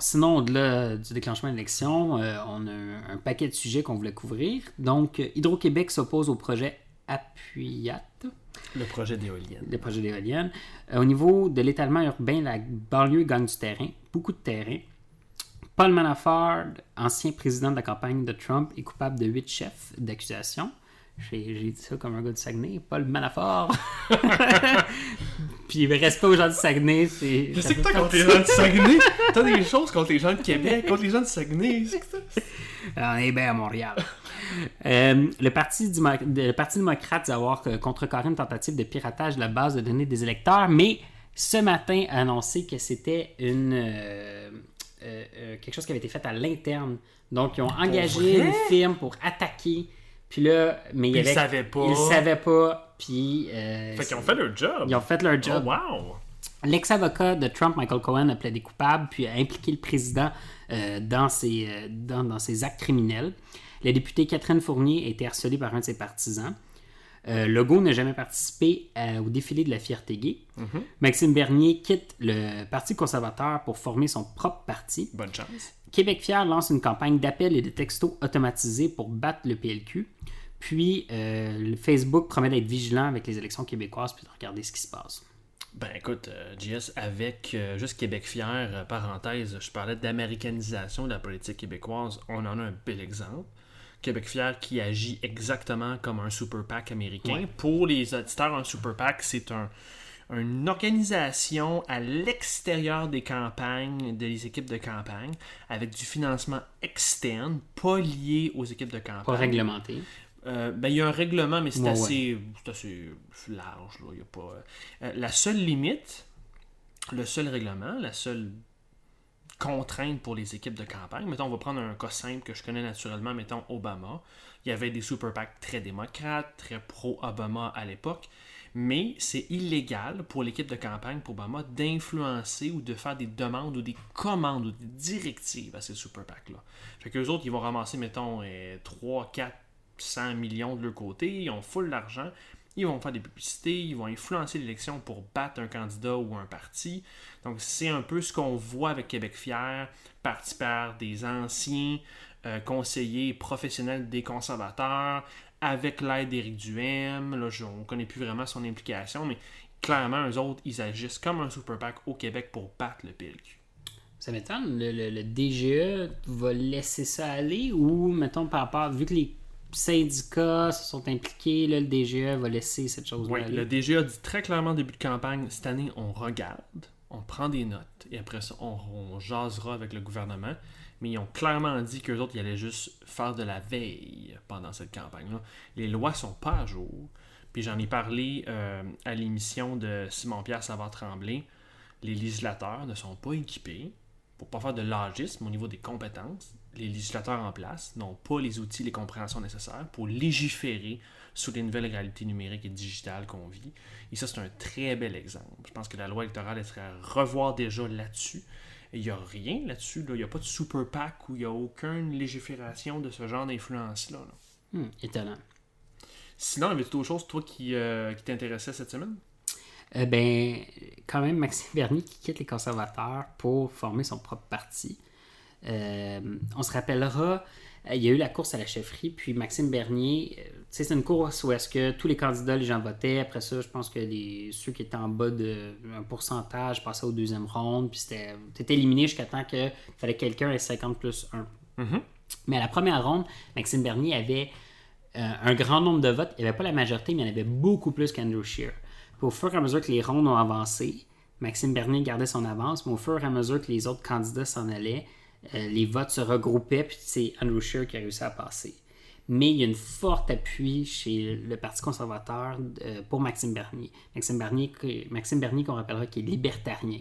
sinon, au-delà du déclenchement de l'élection, euh, on a un, paquet de sujets qu'on voulait couvrir. Donc, Hydro-Québec s'oppose au projet Appuyat. Le projet d'éolienne. Le projet d'éolienne. Euh, au niveau de l'étalement urbain, la banlieue gagne du terrain, beaucoup de terrain. Paul Manafort, ancien président de la campagne de Trump, est coupable de huit chefs d'accusation. J'ai dit ça comme un gars de Saguenay, Paul Manafort. Puis respect aux gens du Saguenay, c'est. Je sais que toi, contre les gens du Saguenay, t'as des choses contre les gens de Québec, contre les gens du Saguenay. On est bien à Montréal. Euh, le, Parti le Parti démocrate dit avoir contrecarré une tentative de piratage de la base de données des électeurs, mais ce matin a annoncé que c'était une euh, euh, quelque chose qui avait été fait à l'interne. Donc, ils ont engagé une firme pour attaquer puis là, mais il avait. Ils savaient pas. Ils savaient pas. Puis. Euh, fait qu'ils ont fait leur job. Ils ont fait leur job. Oh, wow! L'ex-avocat de Trump, Michael Cohen, a plaidé coupable puis a impliqué le président euh, dans, ses, euh, dans, dans, ses actes criminels. La députée Catherine Fournier a été harcelée par un de ses partisans. Euh, Legault n'a jamais participé au défilé de la fierté gay. Mm-hmm. Maxime Bernier quitte le Parti conservateur pour former son propre parti. Bonne chance. Québec Fier lance une campagne d'appels et de textos automatisés pour battre le PLQ. Puis, euh, Facebook promet d'être vigilant avec les élections québécoises puis de regarder ce qui se passe. Ben écoute, JS, euh, avec euh, juste Québec fier, parenthèse, je parlais d'américanisation de la politique québécoise, on en a un bel exemple. Québec fier qui agit exactement comme un super PAC américain. Pour les auditeurs, un super PAC, c'est un, une organisation à l'extérieur des campagnes, des équipes de campagne, avec du financement externe, pas lié aux équipes de campagne. Pas réglementé. Euh, ben, il y a un règlement, mais c'est assez, assez, large. Là. Y a pas, euh, la seule limite, le seul règlement, la seule contrainte pour les équipes de campagne, mettons, on va prendre un cas simple que je connais naturellement, mettons Obama. Il y avait des super PAC très démocrates, très pro-Obama à l'époque mais c'est illégal pour l'équipe de campagne pour Obama d'influencer ou de faire des demandes ou des commandes ou des directives à ces super PAC-là. Fait qu'eux autres, ils vont ramasser, mettons, 3, 4, 100 millions de leur côté, ils ont full d'argent, ils vont faire des publicités, ils vont influencer l'élection pour battre un candidat ou un parti. Donc, c'est un peu ce qu'on voit avec Québec Fier, parti par des anciens euh, conseillers professionnels des conservateurs, avec l'aide d'Éric Duhem. Là, on ne connaît plus vraiment son implication, mais clairement, eux autres, ils agissent comme un super PAC au Québec pour battre le PLQ. Ça m'étonne, le, DGE va laisser ça aller ou, mettons, par rapport, vu que les syndicats se sont impliqués, le DGE va laisser cette chose-là Oui, le DGE a dit très clairement au début de campagne, cette année, on regarde, on prend des notes et après ça, on, on jasera avec le gouvernement mais ils ont clairement dit qu'eux autres, ils allaient juste faire de la veille pendant cette campagne-là. Les lois sont pas à jour. Puis j'en ai parlé euh, à l'émission de Simon-Pierre Savard-Tremblay. Les législateurs ne sont pas équipés pour pas faire de logisme au niveau des compétences. Les législateurs en place n'ont pas les outils, les compréhensions nécessaires pour légiférer sur les nouvelles réalités numériques et digitales qu'on vit. Et ça, c'est un très bel exemple. Je pense que la loi électorale elle serait à revoir déjà là-dessus. Il n'y a rien là-dessus. Il n'y a pas de super PAC ou il n'y a aucune légifération de ce genre d'influence-là. Hmm, étonnant. Sinon, y avait d'autres choses, toi, qui, euh, qui t'intéressaient cette semaine? Eh ben, quand même, Maxime Bernier qui quitte les conservateurs pour former son propre parti. Euh, on se rappellera, euh, il y a eu la course à la chefferie, puis Maxime Bernier, euh, c'est une course où est-ce que tous les candidats, les gens votaient. Après ça, je pense que les, ceux qui étaient en bas d'un pourcentage passaient au deuxième ronde, puis c'était éliminé jusqu'à temps qu'il fallait quelqu'un ait 50 plus 1. Mm-hmm. Mais à la première ronde, Maxime Bernier avait un grand nombre de votes. Il n'y avait pas la majorité, mais il y en avait beaucoup plus qu'Andrew. Puis au fur et à mesure que les rondes ont avancé, Maxime Bernier gardait son avance, mais au fur et à mesure que les autres candidats s'en allaient, euh, les votes se regroupaient, puis c'est Andrew Scheer qui a réussi à passer. Mais il y a une forte appui chez le Parti conservateur euh, pour Maxime Bernier. Maxime Bernier, Maxime Bernier qu'on rappellera qui est libertarien,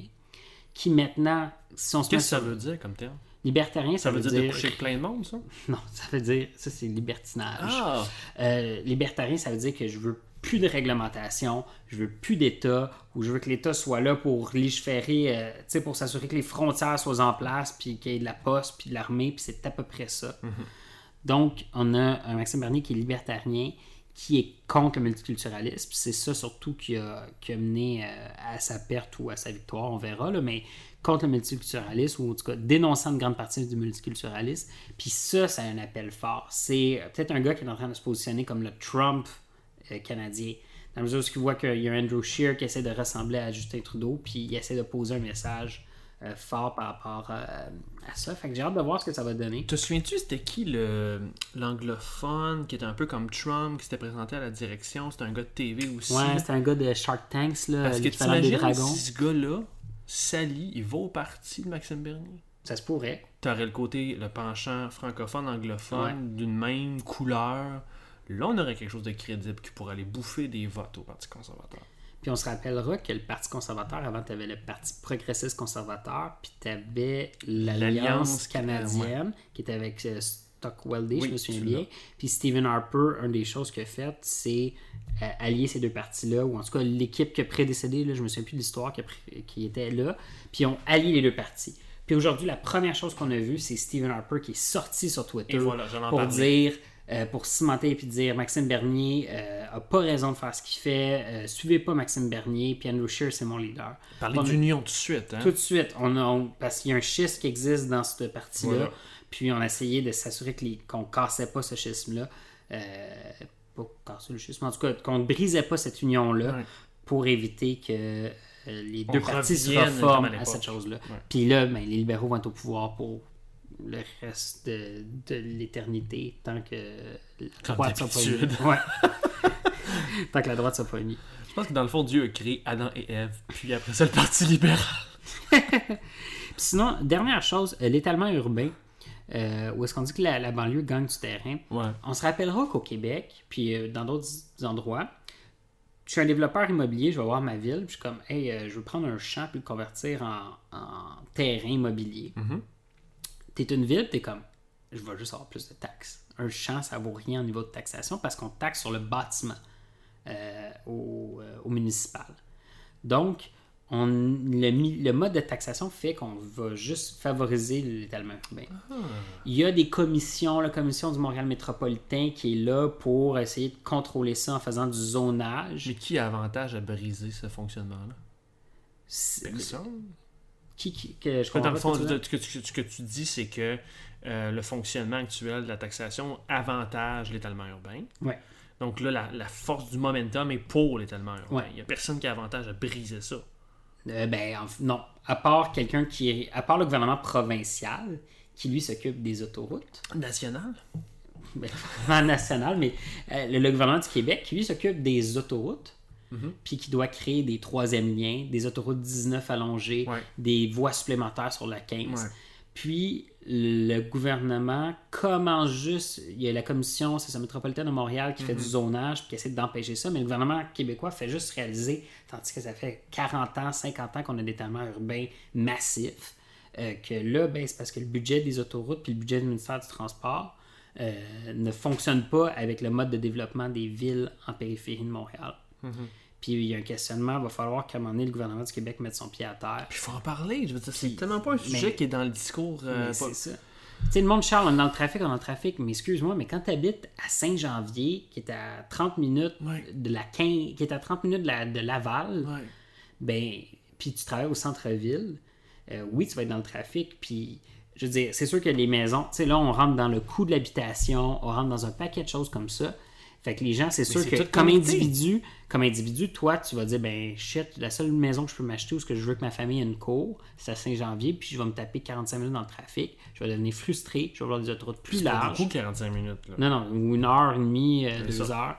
qui maintenant, si Qu'est-ce que ça veut dire comme terme? Libertarien, ça, veut, dire, de coucher plein de monde, ça? Non, ça veut dire, ça c'est libertinage. Ah. Euh, libertarien, ça veut dire que je veux plus de réglementation, je veux plus d'État, ou je veux que l'État soit là pour légiférer, euh, sais, pour s'assurer que les frontières soient en place, puis qu'il y ait de la poste, puis de l'armée, puis c'est à peu près ça. Mhm. Donc, on a un Maxime Bernier qui est libertarien, qui est contre le multiculturalisme. C'est ça surtout qui a, qui a mené euh, à sa perte ou à sa victoire, on verra, là, mais contre le multiculturalisme, ou en tout cas dénonçant une grande partie du multiculturalisme. Puis ça, c'est un appel fort. C'est peut-être un gars qui est en train de se positionner comme le Trump euh, canadien. Dans la mesure où il voit qu'il y a Andrew Scheer qui essaie de ressembler à Justin Trudeau, puis il essaie de poser un message euh, fort par rapport euh, à ça. Fait que j'ai hâte de voir ce que ça va donner. Te souviens-tu, c'était qui le l'anglophone qui était un peu comme Trump, qui s'était présenté à la direction? C'était un gars de TV aussi. Ouais, c'était un gars de Shark Tanks, là, Parce que t'imagines si ce gars-là s'allie, il va au parti de Maxime Bernier? Ça se pourrait. T'aurais le côté, le penchant francophone, anglophone, d'une même couleur. Là, on aurait quelque chose de crédible qui pourrait aller bouffer des votes au Parti conservateur. Puis on se rappellera que le Parti conservateur, avant, tu avais le Parti progressiste conservateur, puis tu avais l'Alliance canadienne, qui était avec euh, Stockwell Day, je me souviens bien. Puis Stephen Harper, une des choses qu'il a faites, c'est euh, allier ces deux partis-là, ou en tout cas l'équipe qui a prédécédé, là, je me souviens plus de l'histoire, qui, était là, puis ils ont allié les deux partis. Puis aujourd'hui, la première chose qu'on a vue, c'est Stephen Harper qui est sorti sur Twitter voilà, pour dire, euh, pour cimenter et puis dire Maxime Bernier euh, a pas raison de faire ce qu'il fait, euh, suivez pas Maxime Bernier, puis Andrew Scheer, c'est mon leader. A- d'union tout de suite, hein? Tout de suite, on a, on- parce qu'il y a un schisme qui existe dans cette partie-là, Voilà. puis on a essayé de s'assurer qu'on cassait pas ce schisme-là, euh, pas casser le schisme, en tout cas qu'on ne brisait pas cette union-là Ouais. pour éviter que euh, les On deux partis se reforment à cette chose-là. Puis là, ben, les libéraux vont être au pouvoir pour le reste de, de l'éternité, tant que la droite soit pas unie. d'habitude. Ouais. tant que la droite soit pas unie. Je pense que dans le fond, Dieu a créé Adam et Ève, puis après ça, le Parti libéral. Sinon, dernière chose, euh, l'étalement urbain, euh, où est-ce qu'on dit que la, la banlieue gagne du terrain. Ouais. On se rappellera qu'au Québec, puis euh, dans d'autres endroits, je suis un développeur immobilier, je vais voir ma ville, puis je suis comme, hey, euh, je veux prendre un champ puis le convertir en, en terrain immobilier. Mhm. T'es une ville, t'es comme, je vais juste avoir plus de taxes. Un champ, ça vaut rien au niveau de taxation parce qu'on taxe sur le bâtiment euh, au, euh, au municipal. Donc, on, le, mode de taxation fait qu'on va juste favoriser l'étalement urbain. Il y a des commissions, la commission du Montréal métropolitain qui est là pour essayer de contrôler ça en faisant du zonage. Mais qui a avantage à briser ce fonctionnement-là? C'est- Personne. Qui, qui- que je Dans comprends le pas fond, ce que que, tu- ce que tu dis, c'est que euh, le fonctionnement actuel de la taxation avantage l'étalement urbain. Ouais. Donc là, la, la force du momentum est pour l'étalement urbain. Ouais. Il n'y a personne qui a avantage à briser ça. Euh, ben, en- non. À part quelqu'un qui est. À part le gouvernement provincial, qui lui s'occupe des autoroutes, National ben, national, mais euh, le, le gouvernement du Québec, qui lui s'occupe des autoroutes, Mhm. puis qui doit créer des troisièmes liens, des autoroutes 19 allongées, Ouais. des voies supplémentaires sur la 15. Ouais. Puis le gouvernement commence juste, il y a la commission, c'est ça, métropolitaine de Montréal qui fait Mhm. du zonage puis qui essaie d'empêcher ça, mais le gouvernement québécois fait juste réaliser, tandis que ça fait 40 ans, 50 ans qu'on a des étalements urbains massifs, euh, que là, ben, c'est parce que le budget des autoroutes puis le budget du ministère du Transport euh, ne fonctionne pas avec le mode de développement des villes en périphérie de Montréal. Puis il y a un questionnement, il va falloir qu'à un moment donné, le gouvernement du Québec mette son pied à terre. Puis il faut en parler. Je veux dire, c'est tellement pas un sujet mais- qui est dans le discours. euh, pas- c'est ça. Tu sais, le monde charle, on est dans le trafic, on est dans le trafic, mais excuse-moi, mais quand tu habites à Saint-Janvier, qui est à 30 minutes Ouais. de la 15, qui est à 30 minutes de, la- de Laval, Ouais. ben, puis tu travailles au centre-ville, euh, oui, tu vas être dans le trafic, puis je veux dire, c'est sûr que les maisons, tu sais, là, on rentre dans le coût de l'habitation, on rentre dans un paquet de choses comme ça. Fait que les gens, c'est sûr que comme individu, comme individu, toi, tu vas dire, ben shit, la seule maison que je peux m'acheter où ce que je veux que ma famille ait une cour, c'est à Saint-Janvier, puis je vais me taper 45 minutes dans le trafic, je vais devenir frustré, je vais avoir des autoroutes plus larges. beaucoup 45 minutes. Là. Non, non, ou une heure et demie, euh, deux ça. heures.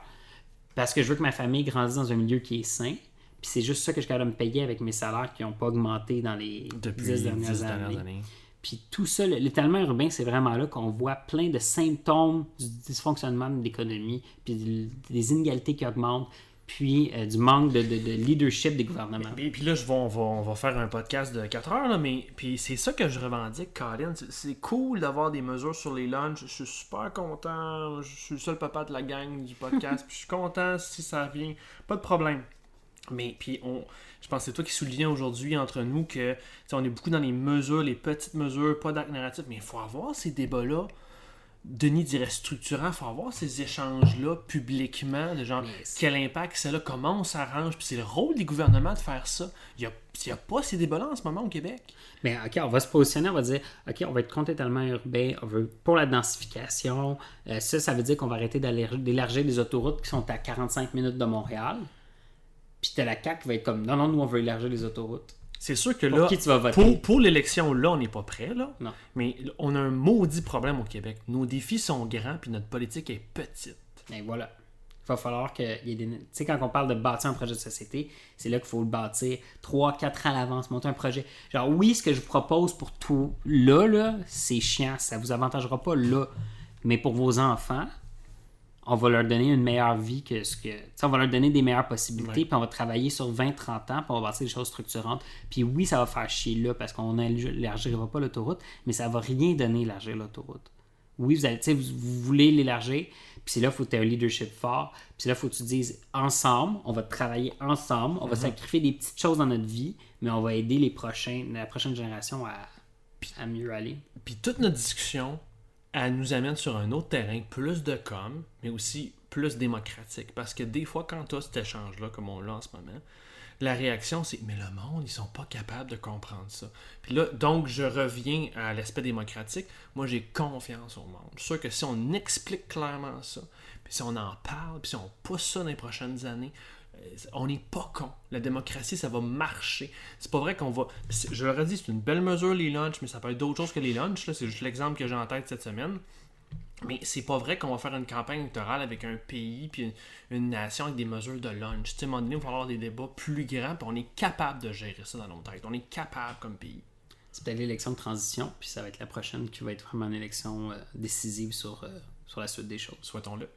Parce que je veux que ma famille grandisse dans un milieu qui est sain. Puis c'est juste ça que je suis capable de me payer avec mes salaires qui n'ont pas augmenté dans les Depuis dix les dernières, 10 années. dernières années. Puis tout ça, le- l'étalement urbain, c'est vraiment là qu'on voit plein de symptômes du dysfonctionnement de l'économie, puis de- des inégalités qui augmentent, puis euh, du manque de, de- de leadership des gouvernements. Et puis là, je vais, on, va, on va faire un podcast de 4 heures, là, mais puis c'est ça que je revendique, Colin. C'est- cool d'avoir des mesures sur les lunchs. Je suis super content. Je suis le seul papa de la gang du podcast. puis je suis content si ça vient. Pas de problème. Mais puis on, je pense que c'est toi qui soulignais aujourd'hui entre nous que tu sais, on est beaucoup dans les mesures, les petites mesures, pas d'acte narratif, mais il faut avoir ces débats-là Denis dirait structurant, il faut avoir ces échanges-là publiquement, de genre quel impact c'est là, comment on s'arrange, puis c'est le rôle des gouvernements de faire ça. Il n'y a, il y a pas ces débats-là en ce moment au Québec. Mais OK, on va se positionner, on va dire, OK, on va être complètement urbain, on veut pour la densification. Euh, ça, ça veut dire qu'on va arrêter d'élargir des autoroutes qui sont à 45 minutes de Montréal. Puis t'as la CAQ qui va être comme, non, non, nous, on veut élargir les autoroutes. C'est sûr que Pour là, qui tu vas voter? pour, pour l'élection, là, on n'est pas prêt, là. Non. Mais on a un maudit problème au Québec. Nos défis sont grands, puis notre politique est petite. Et voilà. Il va falloir des. Tu sais, quand on parle de bâtir un projet de société, c'est là qu'il faut le bâtir 3, 4 ans à l'avance, monter un projet. Genre, oui, ce que je vous propose pour tout là, là, c'est chiant, ça vous avantagera pas là. Mais pour vos enfants, on va leur donner une meilleure vie que ce que. on va leur donner des meilleures possibilités, puis on va travailler sur 20-30 ans, puis on va bâtir des choses structurantes. Puis oui, ça va faire chier là, parce qu'on n'élargira pas l'autoroute, mais ça va rien donner élargir l'autoroute. Oui, vous, sais, vous, vous voulez l'élargir, puis c'est là faut que tu aies un leadership fort, puis c'est là faut que tu dises ensemble, on va travailler ensemble, on va sacrifier des petites choses dans notre vie, mais on va aider les prochains, la prochaine génération à, à mieux aller. Puis toute notre discussion, elle nous amène sur un autre terrain, plus de com, mais aussi plus démocratique. Parce que des fois, quand tu as cet échange-là, comme on l'a en ce moment, la réaction, c'est Mais le monde, ils sont pas capables de comprendre ça. Puis là, donc, je reviens à l'aspect démocratique. Moi, j'ai confiance au monde. Je suis sûr que si on explique clairement ça, puis si on en parle, puis si on pousse ça dans les prochaines années, on n'est pas con. La démocratie, ça va marcher. C'est pas vrai qu'on va. Je leur ai dit, c'est une belle mesure, les lunchs, mais ça peut être d'autres choses que les lunchs. C'est juste l'exemple que j'ai en tête cette semaine. Mais c'est pas vrai qu'on va faire une campagne électorale avec un pays puis une, une nation avec des mesures de lunch. Tu sais, à un moment donné, il va falloir des débats plus grands, puis on est capable de gérer ça dans nos têtes. On est capable comme pays. C'est peut-être l'élection de transition, puis ça va être la prochaine qui va être vraiment une élection euh, décisive sur, euh, sur la suite des choses. Souhaitons-le.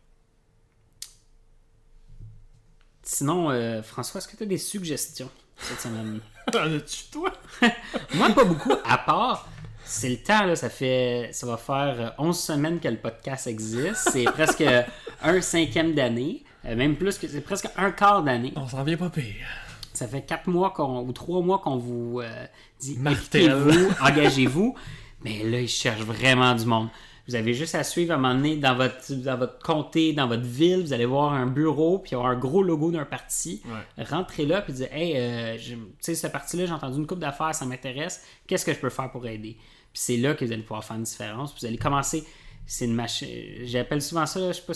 Sinon, euh, François, est-ce que tu as des suggestions cette semaine? En as-tu, toi? Moi, pas beaucoup, à part, c'est le temps, là, ça fait, ça va faire euh, 11 semaines que le podcast existe. C'est presque un cinquième d'année, euh, même plus que, c'est presque un quart d'année. On s'en vient pas pire. Ça fait quatre mois qu'on, ou trois mois qu'on vous euh, dit Martèle. écoutez-vous, engagez-vous. Mais là, ils cherchent vraiment du monde. Vous avez juste à suivre à un moment donné dans votre, dans votre comté, dans votre ville, vous allez voir un bureau, puis il y aura un gros logo d'un parti. Ouais. Rentrez là, puis dites Hey, euh, tu sais, ce parti-là, j'ai entendu une coupe d'affaires, ça m'intéresse. Qu'est-ce que je peux faire pour aider? Puis c'est là que vous allez pouvoir faire une différence. Puis vous allez commencer. C'est une machine. J'appelle souvent ça, là, je sais pas,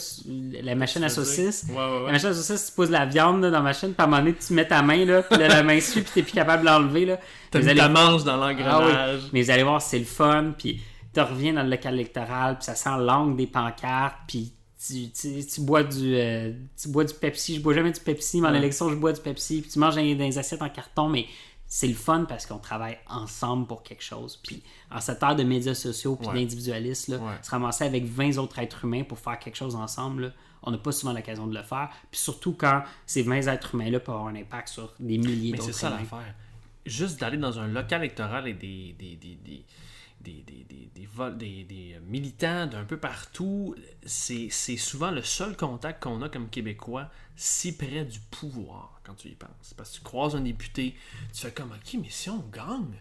la machine à saucisse. Ouais, ouais, ouais. La machine à saucisse, tu poses la viande là, dans la machine, puis à un moment donné, tu mets ta main, là, puis là, la main suit, puis t'es plus capable de l'enlever. là. T'as mis allez- ta manche dans Ah oui. l'engrenage. Mais vous allez voir, c'est le fun, puis tu reviens dans le local électoral, puis ça sent l'angle des pancartes, puis tu, tu, tu bois du euh, tu bois du Pepsi. Je bois jamais du Pepsi, mais en Ouais. élection, je bois du Pepsi, puis tu manges dans, dans des assiettes en carton, mais c'est le fun parce qu'on travaille ensemble pour quelque chose. Puis en cette ère de médias sociaux puis Ouais. d'individualisme, Ouais. se ramasser avec 20 autres êtres humains pour faire quelque chose ensemble, là, on n'a pas souvent l'occasion de le faire. Puis surtout quand ces 20 êtres humains-là peuvent avoir un impact sur des milliers Mais c'est d'autres ça l'affaire. Juste d'aller dans un local électoral et des, des, des, des, des, des, des militants d'un peu partout, c'est souvent le seul contact qu'on a comme Québécois si près du pouvoir quand tu y penses. Parce que tu croises un député, tu fais comme, ok, mais si on gagne,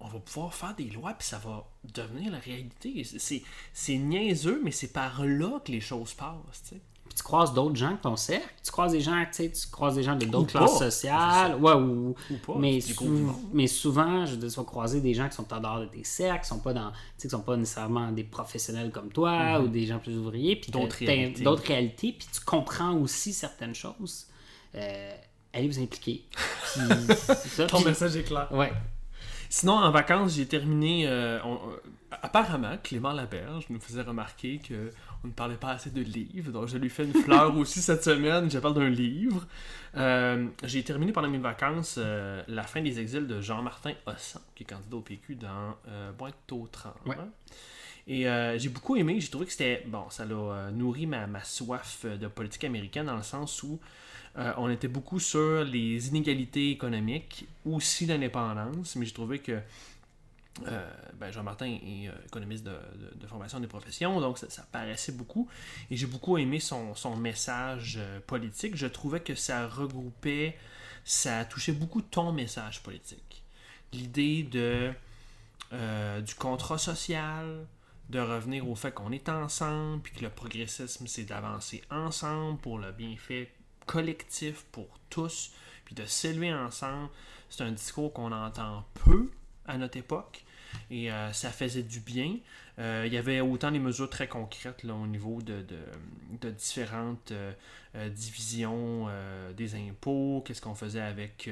on va pouvoir faire des lois puis ça va devenir la réalité. C'est niaiseux, mais c'est par là que les choses passent. Puis tu croises d'autres gens que ton cercle, tu croises des gens, tu sais, tu croises des gens de d'autres classes pas. sociales, ouais, ou, Ou pas, mais, sou- mais souvent, je vas croiser des gens qui sont en dehors de tes cercles, qui sont pas dans, tu sais, qui sont pas nécessairement des professionnels comme toi ou des gens plus ouvriers, puis Mhm. D'autres réalités. d'autres réalités, puis tu comprends aussi certaines choses. Euh, allez vous impliquer. Puis, c'est ça, Ton puis- message est clair. ouais. Sinon, en vacances, j'ai terminé. euh, on- euh, apparemment, Clément Laberge nous faisait remarquer que on ne parlait pas assez de livres. Donc, je lui fais une fleur aussi cette semaine. Je parle d'un livre. Euh, j'ai terminé pendant mes vacances euh, La fin des exils de Jean-Martin Hossan, qui est candidat au PQ dans euh, Pointe-aux-Trembles. Ouais. Et euh, j'ai beaucoup aimé. J'ai trouvé que c'était. Bon, ça l'a nourri ma, ma soif de politique américaine dans le sens où on était beaucoup sur les inégalités économiques, aussi l'indépendance, mais j'ai trouvé que euh, ben, Jean-Martin est euh, économiste de, formation des professions, donc ça, paraissait beaucoup. Et j'ai beaucoup aimé son, son message euh, politique. Je trouvais que ça regroupait, ça touchait beaucoup ton message politique. L'idée de du contrat social, de revenir au fait qu'on est ensemble, puis que le progressisme, c'est d'avancer ensemble pour le bienfait collectif pour tous, puis de s'élever ensemble. C'est un discours qu'on entend peu à notre époque, et euh, ça faisait du bien. Euh, il y avait autant des mesures très concrètes là, au niveau de, différentes euh, divisions des impôts, qu'est-ce qu'on faisait avec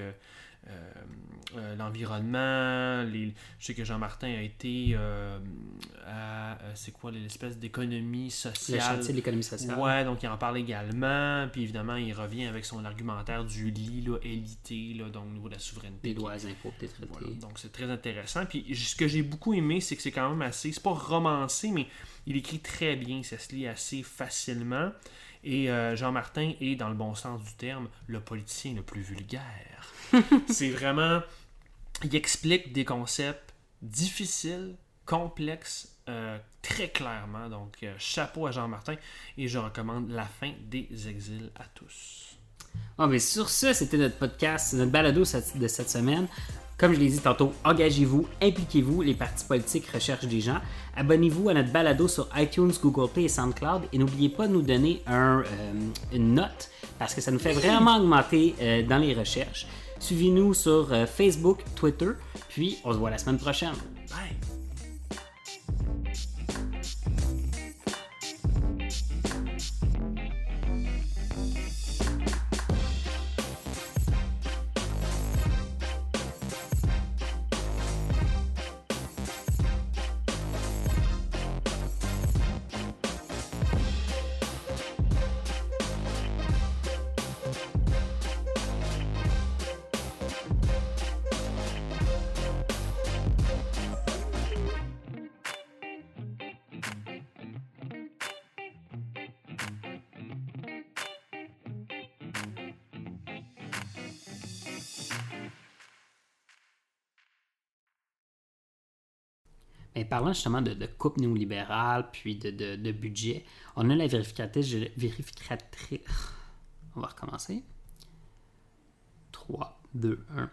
euh, euh, l'environnement. Les... Je sais que Jean-Martin a été euh, à, c'est quoi, l'espèce d'économie sociale. Le chantier de l'économie sociale. Ouais, donc il en parle également. Puis évidemment, il revient avec son argumentaire du lit, là, élité, là, donc au niveau de la souveraineté. Les droits impôts, peut voilà, Donc c'est très intéressant. Puis ce que j'ai beaucoup aimé, c'est que c'est quand même assez, c'est pas romancé, mais il écrit très bien, ça se lit assez facilement. Et Jean-Martin est, dans le bon sens du terme, le politicien le plus vulgaire. c'est vraiment. Il explique des concepts difficiles, complexes, euh, très clairement. Donc, euh, chapeau à Jean-Martin. Et je recommande La fin des exils à tous. Ah, mais sur ce, c'était notre podcast, notre balado de cette semaine. Comme je l'ai dit tantôt, engagez-vous, impliquez-vous, les partis politiques recherchent des gens. Abonnez-vous à notre balado sur iTunes, Google Play et SoundCloud et n'oubliez pas de nous donner un, euh, une note parce que ça nous fait vraiment augmenter dans les recherches. Suivez-nous sur euh, Facebook, Twitter, puis on se voit la semaine prochaine. Bye! Parlant justement de, coupe néolibérale, puis de, budget, on a la vérificatrice, vérificatrice. On va recommencer. 3, 2, 1.